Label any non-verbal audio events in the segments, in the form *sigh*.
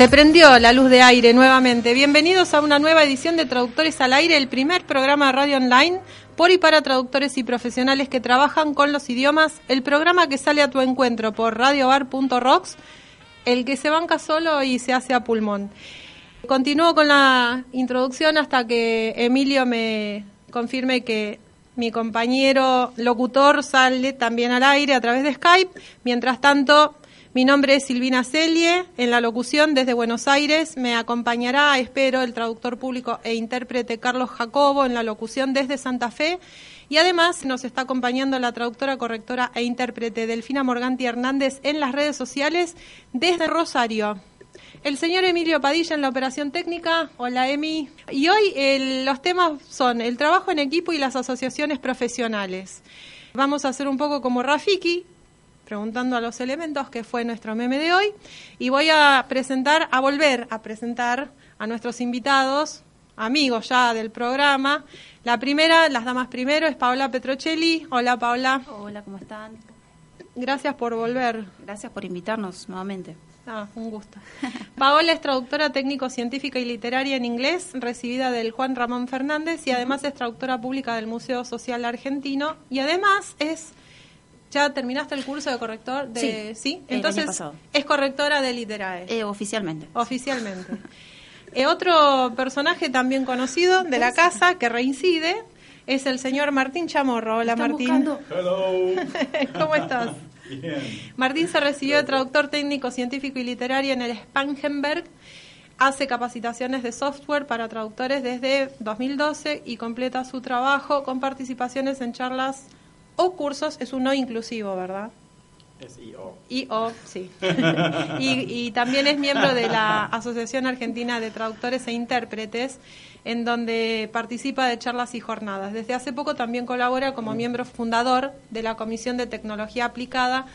Se prendió la luz de aire nuevamente. Bienvenidos a una nueva edición de Traductores al Aire, el primer programa de radio online por y para traductores y profesionales que trabajan con los idiomas. El programa que sale a tu encuentro por radiobar.rocks, el que se banca solo y se hace a pulmón. Continúo con la introducción hasta que Emilio me confirme que mi compañero locutor sale también al aire a través de Skype. Mientras tanto, mi nombre es Silvina Celie. En la locución desde Buenos Aires me acompañará, espero, el traductor público e intérprete Carlos Jacobo en la locución desde Santa Fe. Y además nos está acompañando la traductora, correctora e intérprete Delfina Morganti Hernández en las redes sociales desde Rosario. El señor Emilio Padilla en la operación técnica. Hola, Emi. Y hoy los temas son el trabajo en equipo y las asociaciones profesionales. Vamos a hacer un poco como Rafiki, preguntando a los elementos, que fue nuestro meme de hoy. Y voy a presentar, a volver a presentar a nuestros invitados, amigos ya del programa. La primera, las damas primero, es Paola Petrocelli. Hola, Paola. Hola, ¿cómo están? Gracias por volver. Gracias por invitarnos nuevamente. Ah, un gusto. *laughs* Paola es traductora técnico-científica y literaria en inglés, recibida del Juan Ramón Fernández y además es traductora pública del Museo Social Argentino y además es ¿Ya terminaste el curso de corrector? De, sí, entonces es correctora de Literae. Eh, oficialmente. Oficialmente. Eh, otro personaje también conocido de la casa que reincide es el señor Martín Chamorro. Hola Martín. Hello. *laughs* ¿Cómo estás? Bien. Martín se recibió de traductor técnico, científico y literario en el Spangenberg. Hace capacitaciones de software para traductores desde 2012 y completa su trabajo con participaciones en charlas o cursos es un no inclusivo, ¿verdad? Es IO. IO, sí. *laughs* y, también es miembro de la Asociación Argentina de Traductores e Intérpretes, en donde participa de charlas y jornadas. Desde hace poco también colabora como miembro fundador de la Comisión de Tecnología Aplicada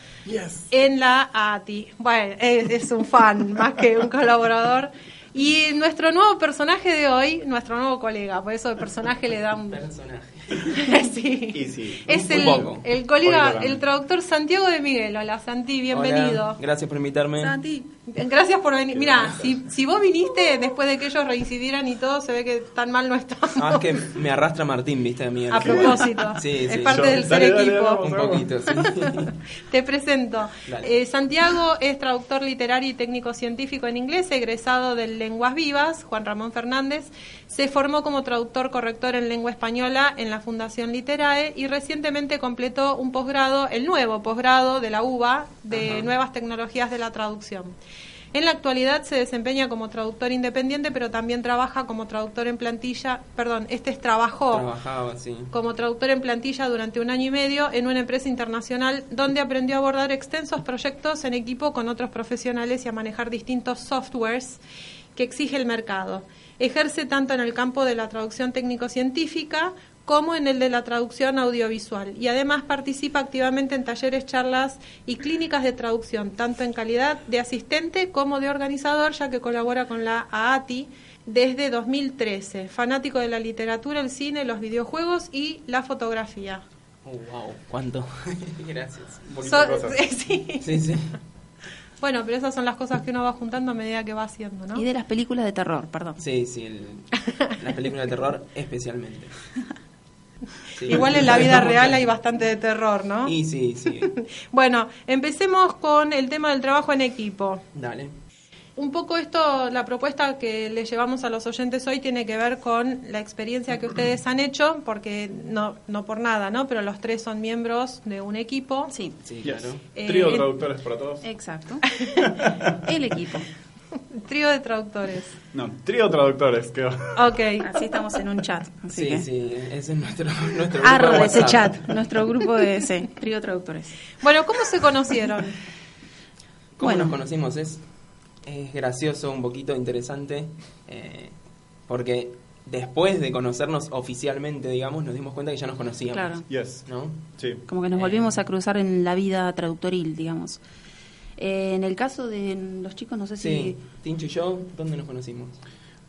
en la ATI. Bueno, es, es un fan *laughs* más que un colaborador. Y nuestro nuevo personaje de hoy, nuestro nuevo colega, por eso el personaje le da un... Personaje. *laughs* sí. Es el, el colega, el traductor Santiago de Miguel. Hola, Santi, bienvenido. gracias por invitarme. Santi, gracias por venir. Mira, si, si vos viniste después de que ellos reincidieran y todo, se ve que tan mal no estamos. Ah, es que me arrastra Martín, viste, a mí. A propósito. sí, es parte del ser equipo. un poquito, sí. *laughs* Te presento. Eh, Santiago es traductor literario y técnico científico en inglés, egresado del Lenguas Vivas, Juan Ramón Fernández. Se formó como traductor corrector en lengua española en la Fundación Literae y recientemente completó un posgrado, el nuevo posgrado de la UBA de Nuevas Tecnologías de la Traducción. En la actualidad se desempeña como traductor independiente, pero también trabaja como traductor en plantilla, perdón, este es trabajó como traductor en plantilla durante un año y medio en una empresa internacional donde aprendió a abordar extensos proyectos en equipo con otros profesionales y a manejar distintos softwares que exige el mercado. Ejerce tanto en el campo de la traducción técnico-científica como en el de la traducción audiovisual y además participa activamente en talleres, charlas y clínicas de traducción, tanto en calidad de asistente como de organizador, ya que colabora con la AATI desde 2013, fanático de la literatura, el cine, los videojuegos y la fotografía. Oh, wow, cuánto. *laughs* Gracias. *laughs* sí. sí, sí. Bueno, pero esas son las cosas que uno va juntando a medida que va haciendo, ¿no? Y de las películas de terror, perdón. Sí, sí, las películas de terror especialmente. *laughs* Igual en la vida real hay bastante de terror, ¿no? Y sí, sí. *laughs* bueno, empecemos con el tema del trabajo en equipo. Dale un poco esto, la propuesta que le llevamos a los oyentes hoy tiene que ver con la experiencia que ustedes han hecho, porque no, no por nada, ¿no? Pero los tres son miembros de un equipo. Sí, sí claro. Eh, Trío de traductores para todos. Exacto. *laughs* El equipo. *laughs* Trío de traductores. No, trío de traductores, quedó. Ok. Así estamos en un chat. sí, sí, ese es nuestro, *laughs* nuestro grupo de ese chat, nuestro grupo de ese, trío de traductores. Bueno, ¿cómo se conocieron? ¿Cómo nos conocimos? Es es gracioso, un poquito interesante, eh, porque después de conocernos oficialmente, digamos, nos dimos cuenta que ya nos conocíamos. Claro. Yes. ¿no? Sí. Como que nos volvimos a cruzar en la vida traductoril, digamos. Eh, en el caso de los chicos, no sé si... Tincho y yo, ¿dónde nos conocimos?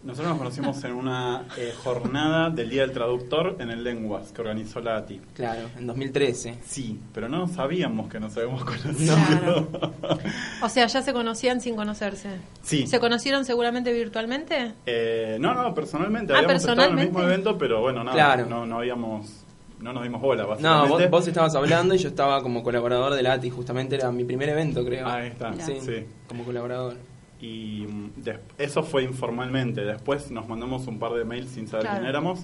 Nosotros nos conocimos en una eh, jornada del Día del Traductor en el Lenguas que organizó la ATI. Claro, en 2013. Sí, pero no sabíamos que nos habíamos conocido. Claro. *laughs* O sea, ya se conocían sin conocerse. Sí. ¿Se conocieron seguramente virtualmente? Eh, no, no, personalmente. Ah, habíamos estado en el personalmente. mismo evento, pero bueno, nada, Claro. no, no habíamos, no nos dimos bola, No, básicamente. vos, vos estabas hablando y yo estaba como colaborador de ATI, justamente era mi primer evento, creo. Ahí está, Sí, sí. como colaborador. Y mm, eso fue informalmente. Después nos mandamos un par de mails sin saber Claro. quién éramos.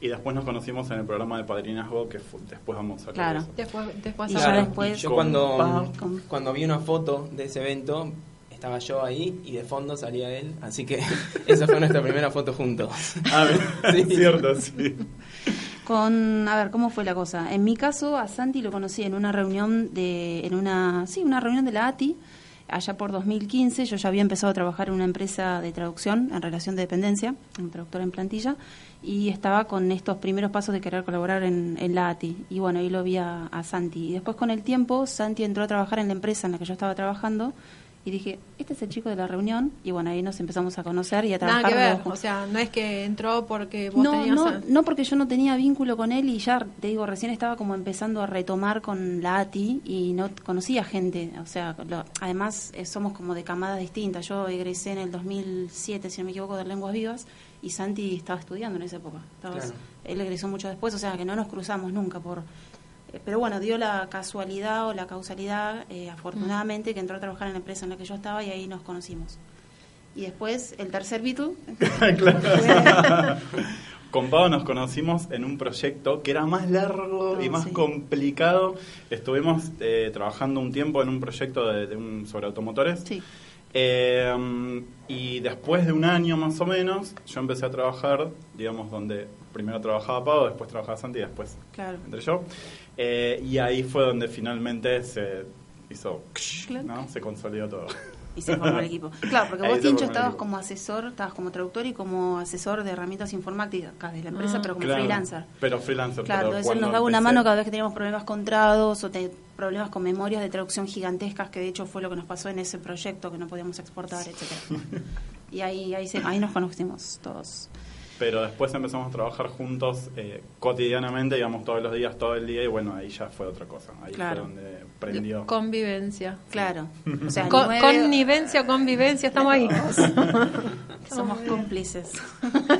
Y después nos conocimos en el programa de padrinazgo, que después vamos a hablar Claro. eso. Después, después Y hablamos. ya después- y yo cuando, con- cuando vi una foto de ese evento, estaba yo ahí y de fondo salía él, así que *laughs* esa fue nuestra primera foto juntos. Ah, *laughs* Sí. cierto, sí. Con, a ver, ¿cómo fue la cosa? En mi caso, a Santi lo conocí en una reunión de, en una, sí, una reunión de la ATI, allá por 2015. Yo ya había empezado a trabajar en una empresa de traducción en relación de dependencia, un traductor en plantilla, y estaba con estos primeros pasos de querer colaborar en, en la ATI. Y bueno, ahí lo vi a Santi. Y después con el tiempo, Santi entró a trabajar en la empresa en la que yo estaba trabajando. Y dije, este es el chico de la reunión. Y bueno, ahí nos empezamos a conocer y a trabajar. Nada que ver. O sea, no es que entró porque vos no, tenías... no, a- no porque yo no tenía vínculo con él y ya, te digo, recién estaba como empezando a retomar con la ATI y no conocía gente. O sea, lo- además eh, somos como de camadas distintas. Yo egresé en el 2007, si no me equivoco, de Lenguas Vivas y Santi estaba estudiando en esa época. Estabas- Claro. Él egresó mucho después, o sea, que no nos cruzamos nunca por... eh, Pero bueno, dio la casualidad o la causalidad, eh, afortunadamente, que entró a trabajar en la empresa en la que yo estaba y ahí nos conocimos. Y después, el tercer Beatle, *laughs* *laughs* Con Pau nos conocimos en un proyecto que era más largo y Oh, más sí. complicado. Estuvimos eh, trabajando un tiempo en un proyecto de, de un, sobre automotores. sí. Eh, y después de un año más o menos, yo empecé a trabajar, digamos, donde primero trabajaba Pau, después trabajaba Santi y después Claro. entré yo. Eh, y ahí fue donde finalmente se hizo. ¿no? Se consolidó todo. Y se formó el equipo. Claro, porque vos, Tincho, estabas como asesor, estabas como traductor y como asesor de herramientas informáticas de la empresa, Ah. pero como Claro, freelancer. Pero freelancer. Claro, pero entonces nos daba una empecé- mano cada vez que teníamos problemas con trados o te- problemas con memorias de traducción gigantescas, que de hecho fue lo que nos pasó en ese proyecto, que no podíamos exportar, etcétera *laughs* Y ahí, ahí, se- ahí nos conocimos todos. Pero después empezamos a trabajar juntos eh, cotidianamente, digamos, todos los días, todo el día, y bueno, ahí ya fue otra cosa. Ahí Claro. fue donde prendió. Convivencia. Claro. O sea, Con- nueve- Connivencia, convivencia, estamos ahí. *laughs* Somos cómplices. *laughs*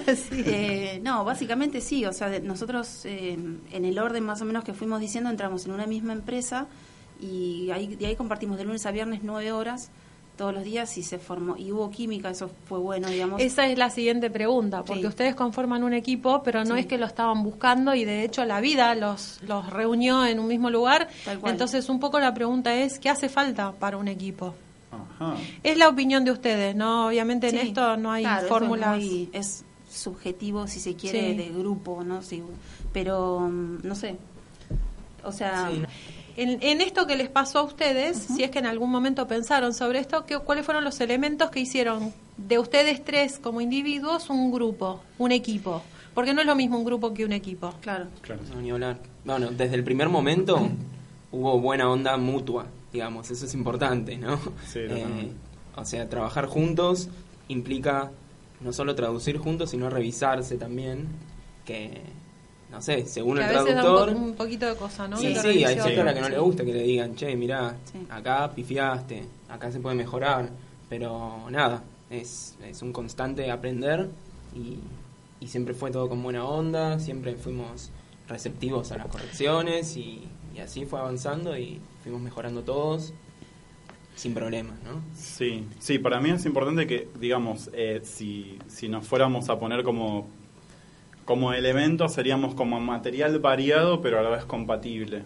Sí. Eh, no, básicamente sí. O sea, de- nosotros eh, en el orden más o menos que fuimos diciendo entramos en una misma empresa y ahí, de ahí compartimos de lunes a viernes nueve horas todos los días y se formó y hubo química. Eso fue bueno, digamos. Esa es la siguiente pregunta, porque Sí. ustedes conforman un equipo, pero no Sí. es que lo estaban buscando y de hecho la vida los, los reunió en un mismo lugar. Tal cual. Entonces un poco la pregunta es, ¿qué hace falta para un equipo? Ajá. Es la opinión de ustedes, ¿no? Obviamente en esto no hay claro, fórmulas. Es, subjetivo, si se quiere, Sí. de grupo, ¿no? Sí, pero mm, no sé. O sea, Sí. En, en esto que les pasó a ustedes, si es que en algún momento pensaron sobre esto, ¿qué, ¿cuáles fueron los elementos que hicieron de ustedes tres como individuos un grupo, un equipo? Porque no es lo mismo un grupo que un equipo. claro. Claro. No, ni hablar. Bueno, desde el primer momento hubo buena onda mutua, digamos, eso es importante, ¿no? Sí, totalmente. o sea, trabajar juntos implica no solo traducir juntos, sino revisarse también, que, no sé, según Que el a veces da un, traductor... po- un poquito de cosa, ¿no? Sí, sí, hay gente a la que no Sí. le gusta que le digan, che, mirá, Sí. acá pifiaste, acá se puede mejorar, pero nada, es, es un constante aprender y, y siempre fue todo con buena onda, siempre fuimos receptivos a las correcciones y, y así fue avanzando y fuimos mejorando todos sin problemas, ¿no? Sí, sí, para mí es importante que, digamos, eh, si, si nos fuéramos a poner como, como elemento, seríamos como material variado, pero a la vez compatible.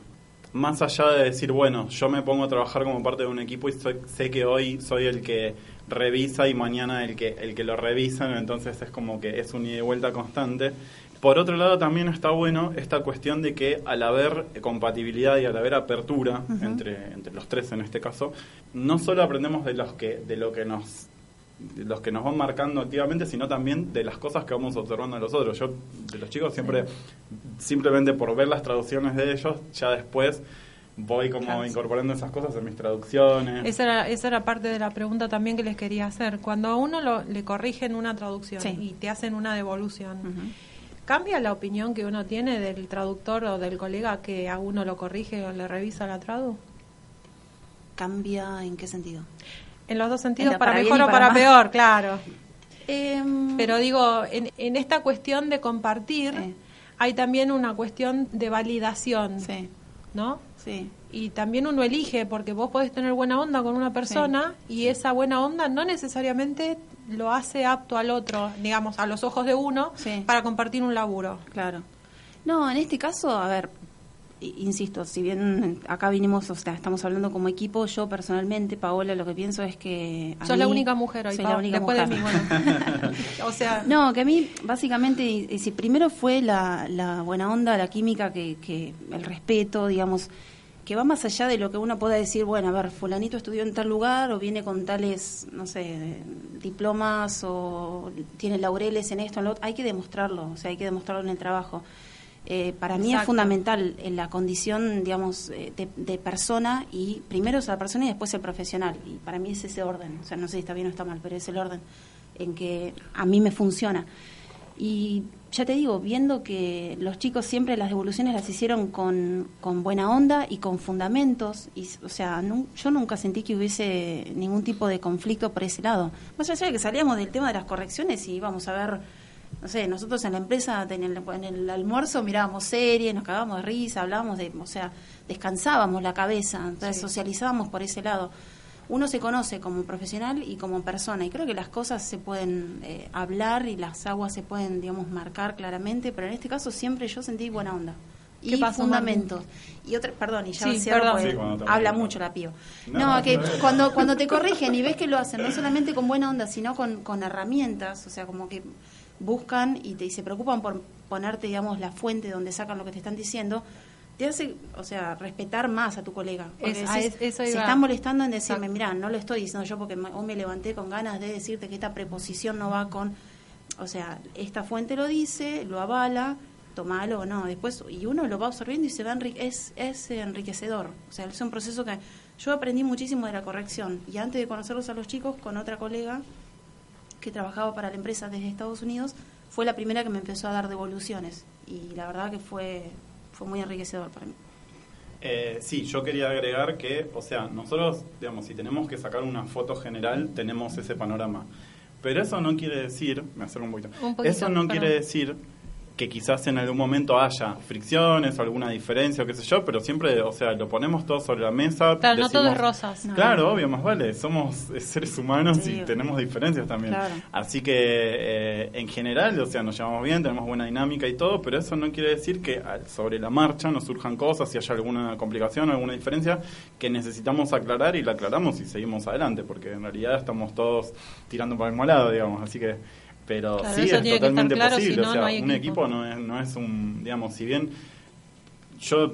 Más allá de decir, bueno, yo me pongo a trabajar como parte de un equipo y soy- sé que hoy soy el que revisa y mañana el que, el que lo revisan, entonces es como que es un ida y vuelta constante. Por otro lado, también está bueno esta cuestión de que al haber compatibilidad y al haber apertura entre, entre los tres en este caso, no solo aprendemos de los que de lo que nos los que nos van marcando activamente, sino también de las cosas que vamos observando en los otros. Yo de los chicos siempre simplemente por ver las traducciones de ellos, ya después voy como Claro. incorporando esas cosas en mis traducciones. Esa era, esa era parte de la pregunta también que les quería hacer. Cuando a uno lo- le corrigen una traducción Sí. y te hacen una devolución. ¿cambia la opinión que uno tiene del traductor o del colega que a uno lo corrige o le revisa la tradu? ¿Cambia en qué sentido? En los dos sentidos, para, mejor o para peor, claro. Em, Pero digo, en, en esta cuestión de compartir, hay también una cuestión de validación, Sí, ¿no? sí. Y también uno elige, porque vos podés tener buena onda con una persona y esa buena onda no necesariamente lo hace apto al otro, digamos, a los ojos de uno, Sí. para compartir un laburo. Claro. No, en este caso, a ver, insisto, si bien acá vinimos, o sea, estamos hablando como equipo, yo personalmente, Paola, lo que pienso es que... a Sos la única mujer hoy, soy la única después de mí, mujer. bueno. *laughs* o sea, No, que a mí, básicamente, si primero fue la, la buena onda, la química, que, que el respeto, digamos, que va más allá de lo que uno pueda decir, bueno, a ver, fulanito estudió en tal lugar o viene con tales, no sé, diplomas o tiene laureles en esto, en lo otro. Hay que demostrarlo, o sea, hay que demostrarlo en el trabajo. Eh, para mí es Exacto. fundamental en la condición, digamos, eh, de, de persona y primero es la persona y después el profesional. Y para mí es ese orden, o sea, no sé si está bien o está mal, pero es el orden en que a mí me funciona. Y ya te digo, viendo que los chicos siempre las devoluciones las hicieron con, con buena onda y con fundamentos, y, o sea, yo nunca sentí que hubiese ningún tipo de conflicto por ese lado. Más allá de que salíamos del tema de las correcciones y íbamos a ver, no sé, nosotros en la empresa, en el, en el almuerzo mirábamos series, nos cagábamos de risa, hablábamos de, o sea, descansábamos la cabeza, entonces Sí. socializábamos por ese lado. Uno se conoce como profesional y como persona y creo que las cosas se pueden eh, hablar y las aguas se pueden digamos marcar claramente pero en este caso siempre yo sentí buena onda ¿Qué y pasó, fundamentos. Y otra perdón y ya Sí, cierro Sí, habla mucho la pío No, que no. cuando cuando te corrigen y ves que lo hacen no solamente con buena onda sino con, con herramientas o sea como que buscan y te y se preocupan por ponerte digamos la fuente donde sacan lo que te están diciendo te hace, o sea, respetar más a tu colega. Porque Es- eso se están molestando en decirme, mira, no lo estoy diciendo yo porque me- hoy me levanté con ganas de decirte que esta preposición no va con, o sea, esta fuente lo dice, lo avala, tomalo o no. Después, y uno lo va absorbiendo y se va enri- es, es enriquecedor. O sea, es un proceso que yo aprendí muchísimo de la corrección. Y antes de conocerlos a los chicos, con otra colega que trabajaba para la empresa desde Estados Unidos, fue la primera que me empezó a dar devoluciones. Y la verdad que fue, fue muy enriquecedor para mí. Eh, sí, yo quería agregar que, o sea, nosotros, digamos, si tenemos que sacar una foto general, tenemos ese panorama. Pero eso no quiere decir, me acerco un poquito, Un poquito, eso no perdón. quiere decir que quizás en algún momento haya fricciones alguna diferencia o qué sé yo, pero siempre, o sea, lo ponemos todo sobre la mesa. Claro, no todo es rosas. No. Claro, obvio, más vale, somos eh, seres humanos Sí. y tenemos diferencias también. Claro. Así que eh, en general, o sea, nos llevamos bien, tenemos buena dinámica y todo, pero eso no quiere decir que al- sobre la marcha nos surjan cosas, si haya alguna complicación, alguna diferencia que necesitamos aclarar y la aclaramos y seguimos adelante, porque en realidad estamos todos tirando para el mismo lado, digamos, así que pero Claro, sí es totalmente claro, si posible, no, o sea, no un equipo. equipo no es, no es un, digamos, si bien yo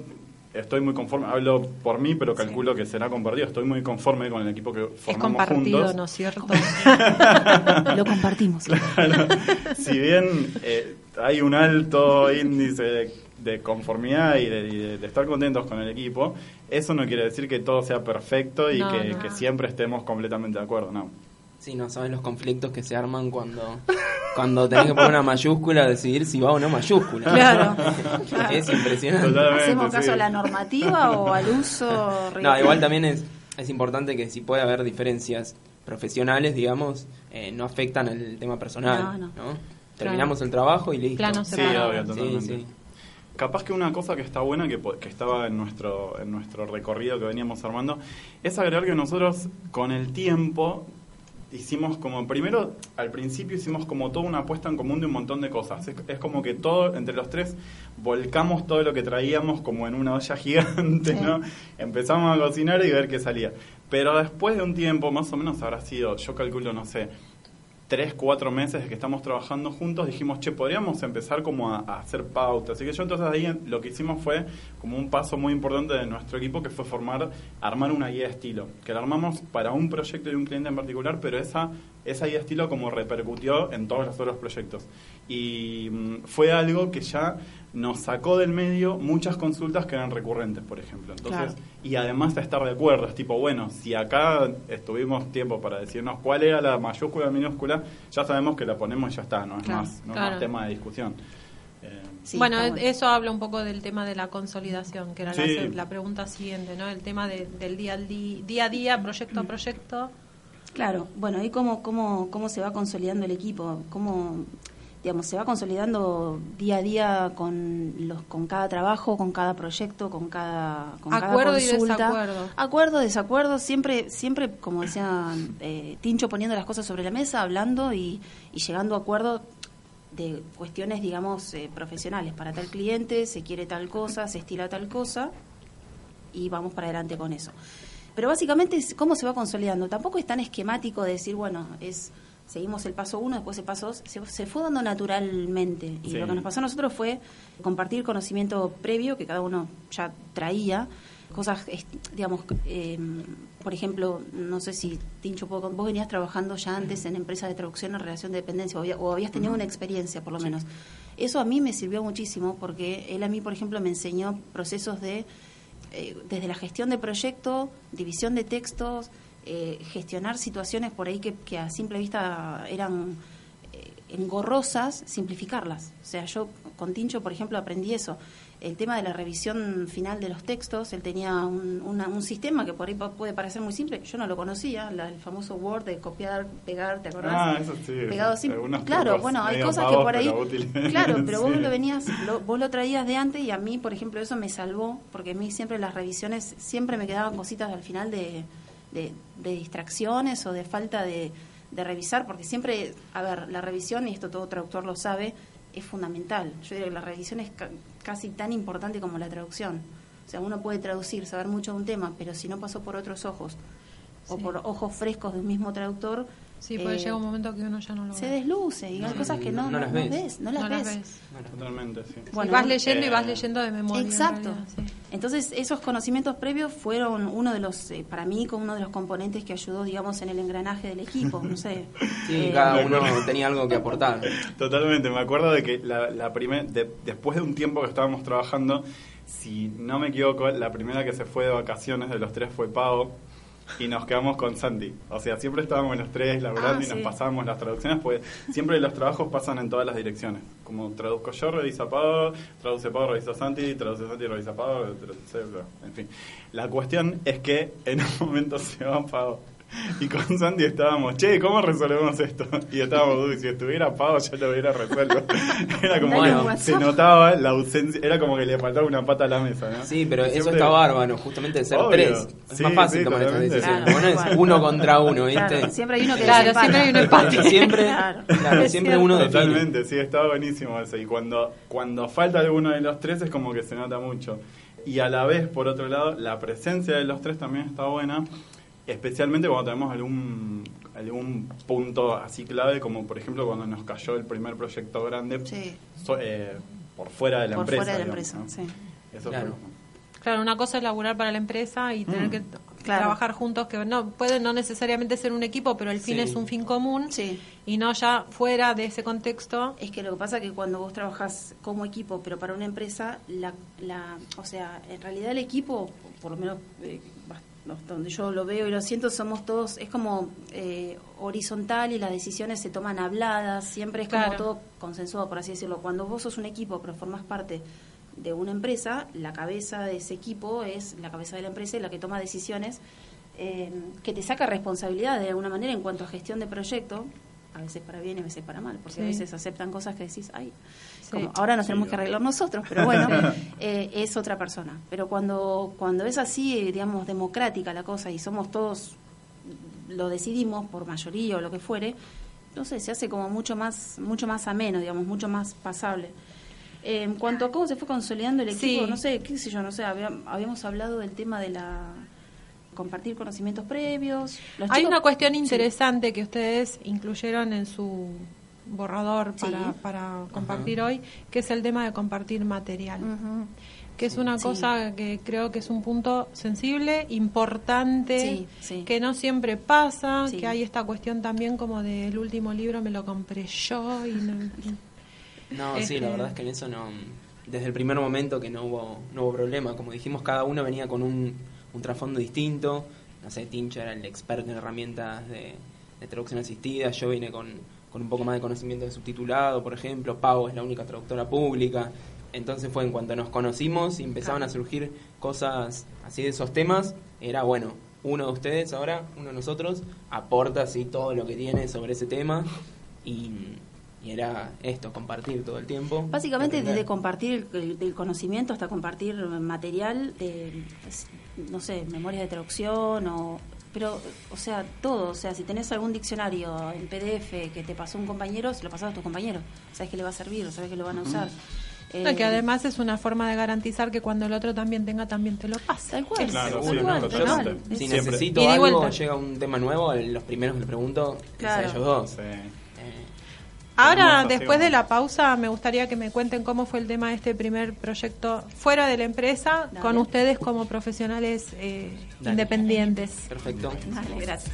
estoy muy conforme, hablo por mí, pero calculo que será compartido, estoy muy conforme con el equipo que Es formamos compartido, juntos. ¿no es cierto? *laughs* Lo compartimos. Claro. si bien eh, hay un alto índice de, de conformidad y, de, y de- de estar contentos con el equipo, eso no quiere decir que todo sea perfecto y No, que, no. que siempre estemos completamente de acuerdo, no. Sí, no saben los conflictos que se arman cuando, cuando tenés que poner una mayúscula a decidir si va o no mayúscula. Claro. *laughs* Es impresionante. Totalmente, ¿Hacemos caso sí. a la normativa o al uso? *laughs* No, igual también es, es importante que si puede haber diferencias profesionales, digamos, eh, no afectan el tema personal. No, No, no. Terminamos el trabajo y listo. Plano Sí, obvio, Sí, totalmente. sí. Capaz que una cosa que está buena, que, que estaba en nuestro, en nuestro recorrido que veníamos armando, es agregar que nosotros con el tiempo hicimos como, primero, al principio hicimos como toda una apuesta en común de un montón de cosas. Es, es como que todo, entre los tres, volcamos todo lo que traíamos como en una olla *laughs* gigante, Sí. ¿no? Empezamos a cocinar y ver qué salía. Pero después de un tiempo, más o menos habrá sido, yo calculo, no sé, tres, cuatro meses de que estamos trabajando juntos, dijimos, che, podríamos empezar como a, hacer pautas. Así que yo entonces ahí lo que hicimos fue como un paso muy importante de nuestro equipo, que fue formar, armar una guía de estilo, que la armamos para un proyecto de un cliente en particular, pero esa, esa guía de estilo como repercutió en todos los otros proyectos. Y mm, fue algo que ya nos sacó del medio muchas consultas que eran recurrentes, por ejemplo. Entonces, Claro. y además de estar de acuerdo, es tipo, bueno, si acá estuvimos tiempo para decirnos cuál era la mayúscula o minúscula, ya sabemos que la ponemos y ya está, no es Claro, más, no es más tema de discusión. Eh, Sí, bueno, e- eso habla un poco del tema de la consolidación, que era la- Sí. la, pregunta siguiente, ¿no? El tema de- del día, al di- día a día, proyecto a proyecto. Claro, bueno, y cómo, cómo, cómo se va consolidando el equipo, cómo, digamos, se va consolidando día a día con los, con cada trabajo, con cada proyecto, con cada, con Acuerdo cada y consulta. desacuerdo. Acuerdo, desacuerdo, siempre, siempre, como decía eh, Tincho, poniendo las cosas sobre la mesa, hablando y, y llegando a acuerdo de cuestiones, digamos, eh, profesionales. Para tal cliente se quiere tal cosa, se estila tal cosa y vamos para adelante con eso. Pero básicamente es cómo se va consolidando. Tampoco es tan esquemático de decir, bueno, es seguimos el paso uno, después el paso dos. Se, se fue dando naturalmente. Y Sí. lo que nos pasó a nosotros fue compartir conocimiento previo que cada uno ya traía. Cosas, digamos, eh, por ejemplo, no sé si, Tincho, vos venías trabajando ya antes en empresas de traducción en relación de dependencia o, había- o habías tenido una experiencia, por lo menos. Eso a mí me sirvió muchísimo porque él a mí, por ejemplo, me enseñó procesos de eh, desde la gestión de proyecto, división de textos, eh, gestionar situaciones por ahí que, que a simple vista eran eh, engorrosas, simplificarlas. O sea, yo con Tincho, por ejemplo, aprendí eso. El tema de la revisión final de los textos, él tenía un, una- un sistema que por ahí pu- puede parecer muy simple, yo no lo conocía, la- el famoso Word de copiar, pegar, ¿te acordás? Ah, eso sí. Pegado. Algunos Claro, bueno, hay cosas que por ahí. útiles. *laughs* Claro, pero vos lo venías, lo- vos lo traías de antes y a mí, por ejemplo, eso me salvó, porque a mí siempre las revisiones, siempre me quedaban cositas al final de, de, de distracciones o de falta de, de revisar, porque siempre, a ver, la revisión, y esto todo traductor lo sabe, es fundamental. Yo diría que la revisión es ca- casi tan importante como la traducción. O sea, uno puede traducir, saber mucho de un tema, pero si no pasó por otros ojos o por ojos frescos de un mismo traductor, Sí, porque eh, llega un momento que uno ya no lo se ve. desluce y hay cosas que no, no no, las ves. ves, no las No ves. las ves. Totalmente, sí. Bueno, y vas leyendo y vas eh, leyendo de memoria. en Exacto. realidad, sí. Entonces, esos conocimientos previos fueron uno de los, eh, para mí, como uno de los componentes que ayudó, digamos, en el engranaje del equipo. No sé. *laughs* Sí, Eh, cada uno tenía algo que aportar. Totalmente, me acuerdo de que la, la primer, de- después de un tiempo que estábamos trabajando, si no me equivoco, la primera que se fue de vacaciones de los tres fue Pau y nos quedamos con Sandy. O sea, siempre estábamos los tres laburando Ah, y nos pasábamos las traducciones, pues siempre los trabajos pasan en todas las direcciones. Como traduzco yo, revisa Pau, traduce Pau, revisa Santi, traduce Santi, revisa Pau, traduce, en fin. La cuestión es que en un momento se va Pau. *laughs* Y con Sandy estábamos, che, ¿cómo resolvemos esto? Y estábamos, uy, si estuviera Pau ya lo hubiera resuelto. *laughs* Era como, bueno, WhatsApp. se notaba la ausencia, era como que le faltaba una pata a la mesa, ¿no? Sí, pero eso está bárbaro, justamente de ser Obvio. tres. Es Sí, más fácil sí, tomar. Claro, bueno, es uno contra uno, ¿viste? Claro, siempre hay uno que Claro, siempre hay un empate. siempre, Claro. claro, siempre uno define. Totalmente, sí, estaba buenísimo eso. Y cuando, cuando falta alguno de los tres es como que se nota mucho. Y a la vez, por otro lado, la presencia de los tres también está buena, especialmente cuando tenemos algún, algún punto así clave, como por ejemplo cuando nos cayó el primer proyecto grande Sí. so- eh, por fuera de la Por empresa. fuera de la digamos, empresa, ¿no? sí. Eso Claro. fue. Claro, una cosa es laburar para la empresa y tener Mm. que Claro. trabajar juntos, que no puede no necesariamente ser un equipo, pero el fin Sí. es un fin común Sí. y no ya fuera de ese contexto. Es que lo que pasa es que cuando vos trabajas como equipo, pero para una empresa, la, la, o sea, en realidad el equipo, por lo menos eh, donde yo lo veo y lo siento, somos todos, es como eh, horizontal y las decisiones se toman habladas, siempre es como todo consensuado, por así decirlo. Cuando vos sos un equipo, pero formás parte de una empresa, la cabeza de ese equipo es la cabeza de la empresa y la que toma decisiones eh, que te saca responsabilidad de alguna manera en cuanto a gestión de proyecto, a veces para bien y a veces para mal, porque a veces aceptan cosas que decís, ay, Sí. como, ahora nos Sí, tenemos que arreglar nosotros, pero bueno, *laughs* eh, es otra persona. Pero cuando, cuando es así, eh, digamos, democrática la cosa y somos todos, lo decidimos por mayoría o lo que fuere, no sé, se hace como mucho más, mucho más ameno, digamos, mucho más pasable. Eh, en cuanto a cómo se fue consolidando el equipo, Sí. no sé, qué sé yo, no sé, había- habíamos hablado del tema de la compartir conocimientos previos. Los Hay chicos- una cuestión Sí. interesante que ustedes incluyeron en su borrador Sí. para, para compartir hoy, que es el tema de compartir material. Que es una Sí. cosa que creo que es un punto sensible, importante, Sí, sí. que no siempre pasa, Sí. que hay esta cuestión también como del último libro me lo compré yo y no- No, Este- sí, la verdad es que en eso no, desde el primer momento que no hubo, no hubo problema. Como dijimos, cada uno venía con un, un trasfondo distinto. No sé, Tincho era el experto en herramientas de, de traducción asistida, yo vine con, con un poco más de conocimiento de subtitulado, por ejemplo, Pau es la única traductora pública. Entonces fue en cuanto nos conocimos y empezaban a surgir cosas así de esos temas, era bueno, uno de ustedes ahora, uno de nosotros, aporta así todo lo que tiene sobre ese tema y, y era esto, compartir todo el tiempo. Básicamente Aprender. desde compartir el, el- el conocimiento hasta compartir material, de, es- no sé, memorias de traducción o... Pero, o sea, todo. O sea, si tenés algún diccionario en PDF que te pasó un compañero, se lo pasás a tu compañero. Sabes que le va a servir, sabes que lo van a usar. No, Eh, que además es una forma de garantizar que cuando el otro también tenga, también te lo pase. Tal cual, Claro, tal sí, cual, no, tal totalmente. cual. Si Siempre. necesito algo, vuelta. llega un tema nuevo, los primeros que le pregunto Claro. es a ellos dos. Sí. Eh, Ahora, después de la pausa, me gustaría que me cuenten cómo fue el tema de este primer proyecto fuera de la empresa, Dale. con ustedes como profesionales eh, independientes. perfecto. Dale, gracias.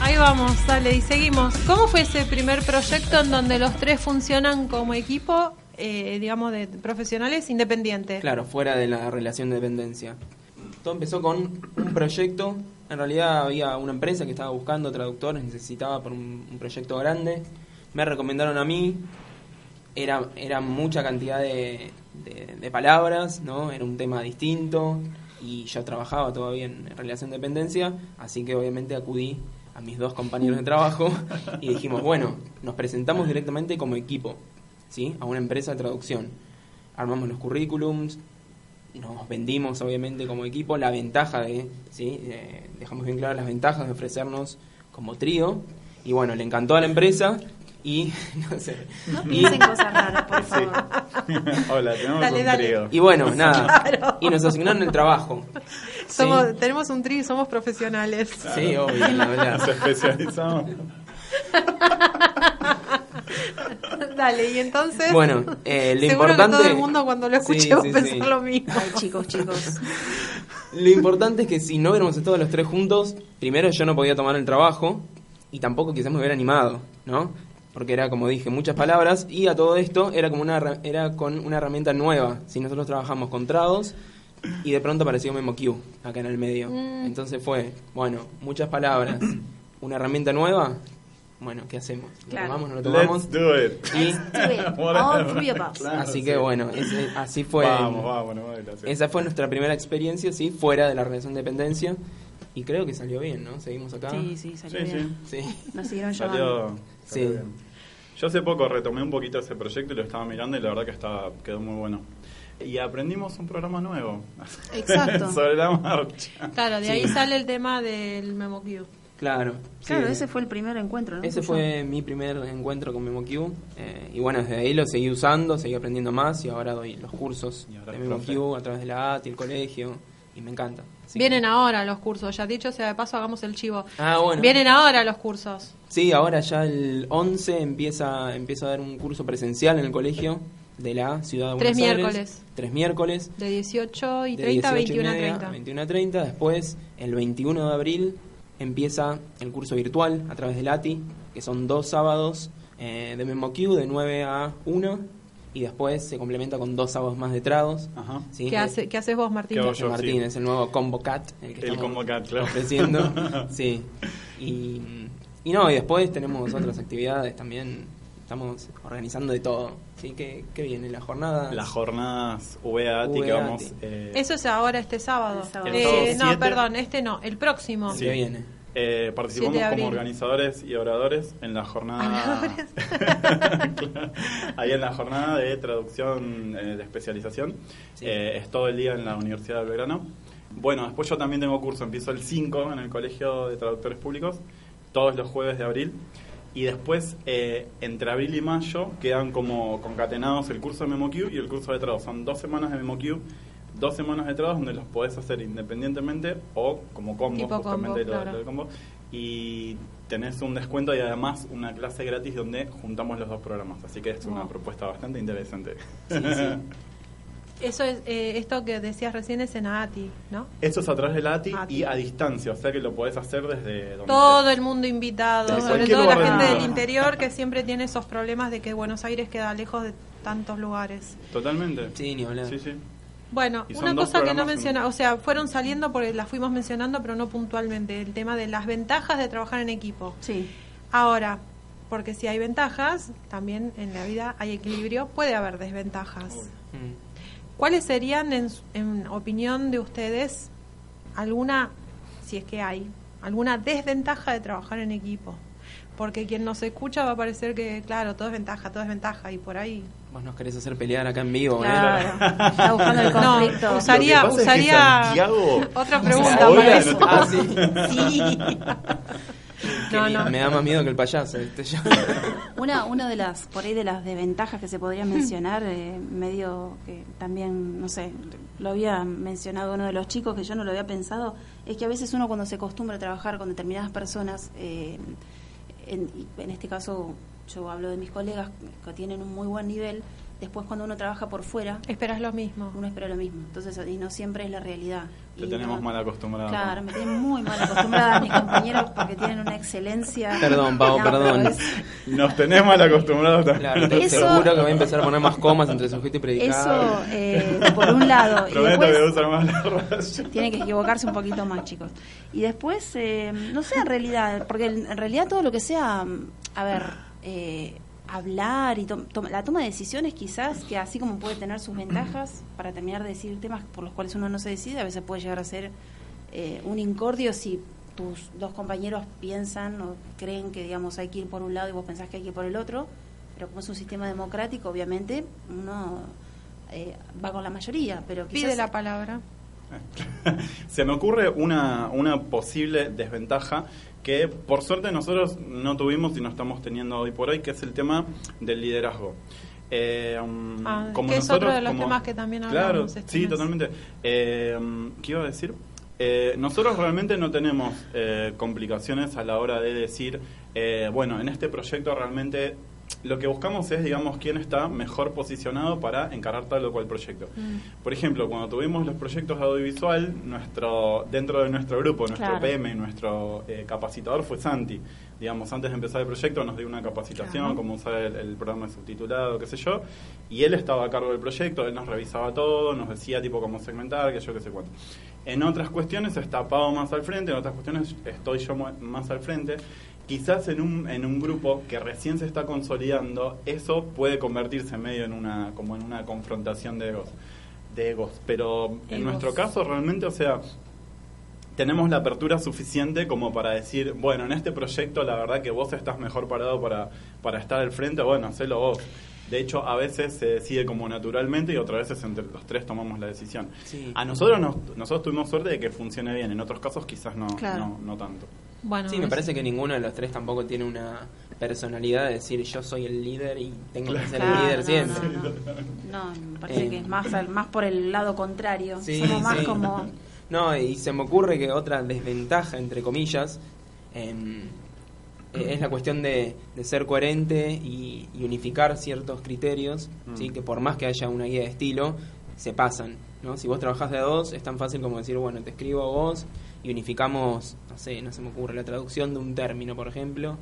Ahí vamos, dale, y seguimos. ¿Cómo fue ese primer proyecto en donde los tres funcionan como equipo, eh, digamos, de profesionales independientes? Claro, fuera de la relación de dependencia. Todo empezó con un proyecto. En realidad había una empresa que estaba buscando traductores, necesitaba por un, proyecto grande. Me recomendaron a mí. Era, era mucha cantidad de, de- de palabras, ¿no? Era un tema distinto y yo trabajaba todavía en relación de dependencia, así que obviamente acudí a mis dos compañeros de trabajo y dijimos, bueno, nos presentamos directamente como equipo, ¿sí? A una empresa de traducción. Armamos los currículums, nos vendimos obviamente como equipo la ventaja de, ¿sí? Eh, dejamos bien claras las ventajas de ofrecernos como trío y bueno, le encantó a la empresa y *laughs* no sé. No piensen cosas raras, por *laughs* Sí. favor. *laughs* Hola, tenemos Dale, un dale. trío. y bueno, nada. Claro. Y nos asignaron el trabajo. ¿sí? Somos, Tenemos un trío y somos profesionales. Sí, obvio, la Nos verdad. especializamos. dale, y entonces... Bueno, eh, lo Seguro importante que todo el mundo cuando lo escuche Sí, va a sí, pensar sí. lo mismo. Ay, chicos, chicos. Lo importante es que si no hubiéramos estado los tres juntos, primero yo no podía tomar el trabajo y tampoco quizás me hubiera animado, ¿no? Porque era, como dije, muchas palabras y a todo esto era como una era con una herramienta nueva. Si nosotros trabajamos con trados y de pronto apareció MemoQ acá en el medio. Mm. Entonces fue, bueno, muchas palabras, *coughs* una herramienta nueva. Bueno, ¿qué hacemos? ¿Lo Claro. tomamos, no lo tomamos? Let's do it. Y Do it. *laughs* All three of us. Claro, así sí. que bueno, ese- así fue. Vamos, vamos, no. Esa fue nuestra primera experiencia, sí, fuera de la relación de dependencia. Y creo que salió bien, ¿no? Seguimos acá. Sí, sí, salió Sí, bien. sí. Sí. Nos siguieron llamando. Salió Sí. bien. Yo hace poco retomé un poquito ese proyecto y lo estaba mirando y la verdad que estaba, quedó muy bueno. Y aprendimos un programa nuevo. Exacto. *laughs* Sobre la marcha. Claro, de Sí. ahí sale el tema del MemoQ. Claro. Claro, sí. ese fue el primer encuentro, ¿no? Ese fue mi primer encuentro con MemoQ. eh, y bueno, desde ahí lo seguí usando, seguí aprendiendo más y ahora doy los cursos Y ahora de MemoQ a través de la ATI, el colegio. Y me encanta. Así Vienen que- ahora los cursos, ya dicho sea de paso, hagamos el chivo. Ah, bueno. Vienen ahora los cursos. Sí, ahora ya el 11 empieza, empieza a dar un curso presencial en el colegio de la ciudad de Tres Buenos Aires. miércoles. Tres miércoles. De 18 y de 30 a 18 y 21 a media 30. 21 a 30. Después, el 21 de abril, empieza el curso virtual a través del ATI, que son dos sábados eh, de MemoQ de 9 a 1. Y después se complementa con dos sábados más de trados. Ajá. ¿sí? ¿Qué, Que- hace, ¿Qué haces vos, Martín? ¿Qué hago que yo? Martín sí. es el nuevo Combo Cat. El, que El Combo Cat, claro. Ofreciendo. *laughs* sí. Y, y no, y después tenemos otras actividades también. Estamos organizando de todo. ¿sí? ¿Qué, qué viene? La jornada. Las jornadas VATI que vamos... eh, Eso es ahora, este sábado. El sábado. Eh, El no, perdón, este no, el próximo. Sí. ¿Qué viene? Eh, participamos 7 de abril. como organizadores y oradores en la jornada *laughs* Claro. ahí en la jornada de traducción eh, de especialización Sí. Eh, es todo el día en la Universidad de Belgrano bueno después yo también tengo curso empiezo el 5 en el Colegio de Traductores Públicos todos los jueves de abril y después eh, entre abril y mayo quedan como concatenados el curso de MemoQ y el curso de traducción son dos semanas de MemoQ dos semanas de trados donde los podés hacer independientemente o como combo, Tipo justamente combo, lo- claro. lo del combo. y tenés un descuento y además una clase gratis donde juntamos los dos programas. Así que es una propuesta bastante interesante. *laughs* Eso es, eh, esto que decías recién es en AATI, ¿no? Esto es a través de la ATI ATI. y a distancia, o sea que lo podés hacer desde donde Todo estés. el mundo invitado, De sobre todo la gente del interior que siempre tiene esos problemas de que Buenos Aires queda lejos de tantos lugares. Totalmente. Sí, ni hablar. Sí, sí. Bueno, una cosa que no menciona, o sea, fueron saliendo porque las fuimos mencionando, pero no puntualmente, el tema de las ventajas de trabajar en equipo. Sí. Ahora, porque si hay ventajas, también en la vida hay equilibrio, puede haber desventajas. Mm. ¿Cuáles serían, en opinión de ustedes, alguna, si es que hay, alguna desventaja de trabajar en equipo? Porque quien nos escucha va a parecer que, claro, todo es ventaja, todo es ventaja, y por ahí... Vos nos querés hacer pelear acá en vivo, ¿eh? Claro. *laughs* Está buscando el No, conflicto. usaría, Lo que pasa es que usaría Santiago- otra pregunta Ahora para no eso. Ah, sí. *laughs* Sí. No, no. Me da más miedo que el payaso, *laughs* Una, una de las, por ahí de las desventajas que se podrían mencionar, eh, medio que también, no sé, lo había mencionado uno de los chicos que yo no lo había pensado, es que a veces uno cuando se acostumbra a trabajar con determinadas personas, eh, en, en este caso yo hablo de mis colegas que tienen un muy buen nivel, después cuando uno trabaja por fuera, Esperas lo mismo. uno espera lo mismo. Entonces, y no siempre es la realidad. Te Y tenemos no- mal acostumbrado. Claro, me tienen muy mal acostumbrada mis compañeros porque tienen una excelencia. Perdón, Pau, No, perdón. es- Nos tenés mal acostumbrados también. Claro, te Eso- seguro que voy a empezar a poner más comas entre sujeto y predicado. Eso, eh, por un lado. Y que después, usar más la tiene que equivocarse un poquito más, chicos. Y después, eh, no sé, en realidad, porque en en realidad todo lo que sea, mm, a ver, eh, hablar y to- to- la toma de decisiones quizás, que así como puede tener sus ventajas *clears throat* para terminar de decir temas por los cuales uno no se decide, a veces puede llegar a ser eh, un incordio si tus dos compañeros piensan o creen que, digamos, hay que ir por un lado y vos pensás que hay que ir por el otro, pero como es un sistema democrático, obviamente, uno eh, va con la mayoría, pero Pide la palabra. *laughs* Se me ocurre una, una posible desventaja que por suerte nosotros no tuvimos y no estamos teniendo hoy por hoy, que es el tema del liderazgo. Eh, um, Ah, como que es nosotros, otro de los como- temas que también Claro, hablamos este sí, mes. totalmente. Eh, um, ¿Qué iba a decir? Eh, nosotros realmente no tenemos eh, complicaciones a la hora de decir, eh, bueno, en este proyecto realmente lo que buscamos es, digamos, quién está mejor posicionado para encarar tal o cual proyecto. Mm. Por ejemplo, cuando tuvimos los proyectos de audiovisual, nuestro dentro de nuestro grupo, nuestro Claro. PM, nuestro eh, capacitador fue Santi. Digamos, antes de empezar el proyecto nos dio una capacitación, Claro. cómo usar el, el programa subtitulado, qué sé yo, y él estaba a cargo del proyecto, él nos revisaba todo, nos decía tipo cómo segmentar, qué yo, qué sé cuánto. En otras cuestiones está Pau más al frente, en otras cuestiones estoy yo más al frente. Quizás en un, en un grupo que recién se está consolidando, eso puede convertirse medio en una, como en una confrontación de egos. De egos. Pero en nuestro caso realmente, o sea, tenemos la apertura suficiente como para decir, bueno, en este proyecto la verdad que vos estás mejor parado para, para estar al frente, bueno, hacelo vos. De hecho, a veces se decide como naturalmente y otras veces entre los tres tomamos la decisión. Sí. A nosotros nos, nosotros tuvimos suerte de que funcione bien, en otros casos quizás no, Claro. no, no tanto. Bueno, Sí, me es- parece que ninguno de los tres tampoco tiene una personalidad de decir yo soy el líder y tengo que ser Claro, el líder no, siempre. No, no. *laughs* No, me parece Eh. que es más, al- más por el lado contrario. Sí, Somos más sí. como... *laughs* No, y se me ocurre que otra desventaja, entre comillas, em, eh, es la cuestión de, de ser coherente y, y unificar ciertos criterios, Mm. ¿sí? que por más que haya una guía de estilo, se pasan. ¿no? Si vos trabajás de a dos, es tan fácil como decir, bueno, te escribo a vos y unificamos, no sé, no se me ocurre, la traducción de un término, por ejemplo.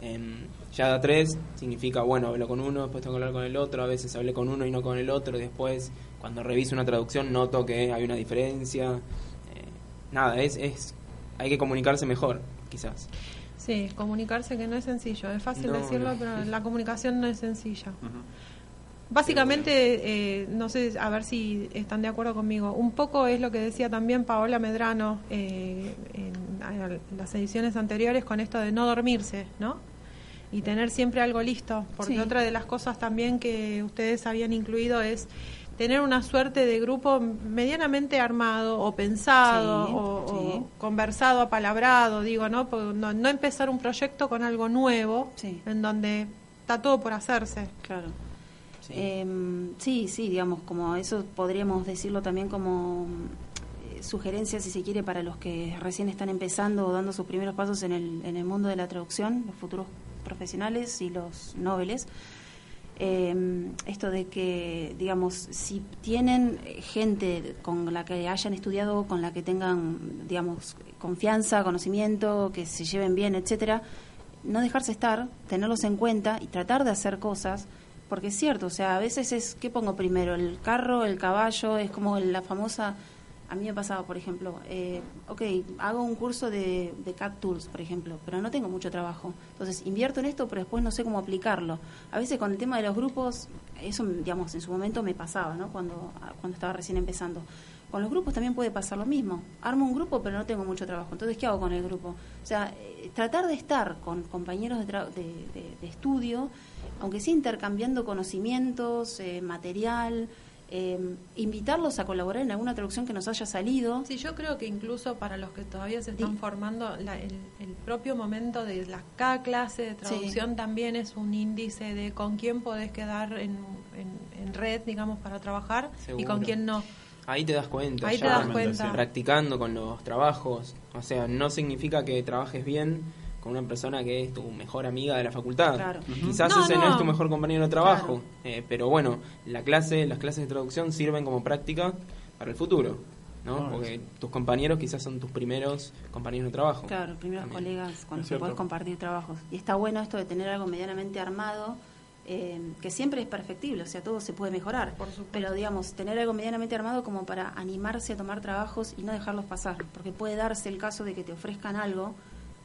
Em, ya da tres significa, bueno, hablo con uno, después tengo que hablar con el otro, a veces hablé con uno y no con el otro, y después cuando reviso una traducción noto que hay una diferencia. Eh, nada, es, es hay que comunicarse mejor, quizás. Sí, comunicarse que no es sencillo. Es fácil No, decirlo, no. pero la comunicación no es sencilla. Básicamente, eh, no sé, a ver si están de acuerdo conmigo. Un poco es lo que decía también Paola Medrano eh, en, las ediciones anteriores con esto de no dormirse, ¿no? Y tener siempre algo listo. Porque Sí. otra de las cosas también que ustedes habían incluido es tener una suerte de grupo medianamente armado o pensado Sí, o, conversado, apalabrado, digo, ¿no? No, no empezar un proyecto con algo nuevo Sí. en donde está todo por hacerse. Claro. Sí. Em, sí, sí, digamos, como eso podríamos decirlo también como, eh, sugerencias, si se quiere, para los que recién están empezando o dando sus primeros pasos en el, en el mundo de la traducción, los futuros profesionales y los noveles. Eh, esto de que, digamos, si tienen gente con la que hayan estudiado, con la que tengan, digamos, confianza, conocimiento, que se lleven bien, etcétera, no dejarse estar, tenerlos en cuenta y tratar de hacer cosas, porque es cierto, o sea, a veces es, ¿qué pongo primero? ¿El carro, el caballo? Es como la famosa a mí me pasaba, por ejemplo, eh, ok, hago un curso de, de Tools, por ejemplo, pero no tengo mucho trabajo. Entonces, invierto en esto, pero después no sé cómo aplicarlo. A veces con el tema de los grupos, eso, digamos, en su momento me pasaba, ¿no? Cuando, cuando estaba recién empezando. Con los grupos también puede pasar lo mismo. Armo un grupo, pero no tengo mucho trabajo. Entonces, ¿qué hago con el grupo? O sea, eh, tratar de estar con compañeros de, de, de, estudio, aunque sea intercambiando conocimientos, eh, material, eh, invitarlos a colaborar en alguna traducción que nos haya salido. Sí, yo creo que incluso para los que todavía se están formando, el, propio momento de la, cada clase de traducción también es un índice de con quién podés quedar en, en, red, digamos, para trabajar y con quién no. Ahí te das cuenta. Ahí te das cuenta. Practicando con los trabajos. O sea, no significa que trabajes bien con una persona que es tu mejor amiga de la facultad. Quizás ese no. es tu mejor compañero de trabajo, eh, pero bueno, la clase, las clases de traducción sirven como práctica para el futuro. ¿no? Porque tus compañeros quizás son tus primeros compañeros de trabajo. Claro, primeros colegas con los que puedes compartir trabajos. Y está bueno esto de tener algo medianamente armado, eh, que siempre es perfectible, o sea, todo se puede mejorar. pero, digamos, tener algo medianamente armado como para animarse a tomar trabajos y no dejarlos pasar. Porque puede darse el caso de que te ofrezcan algo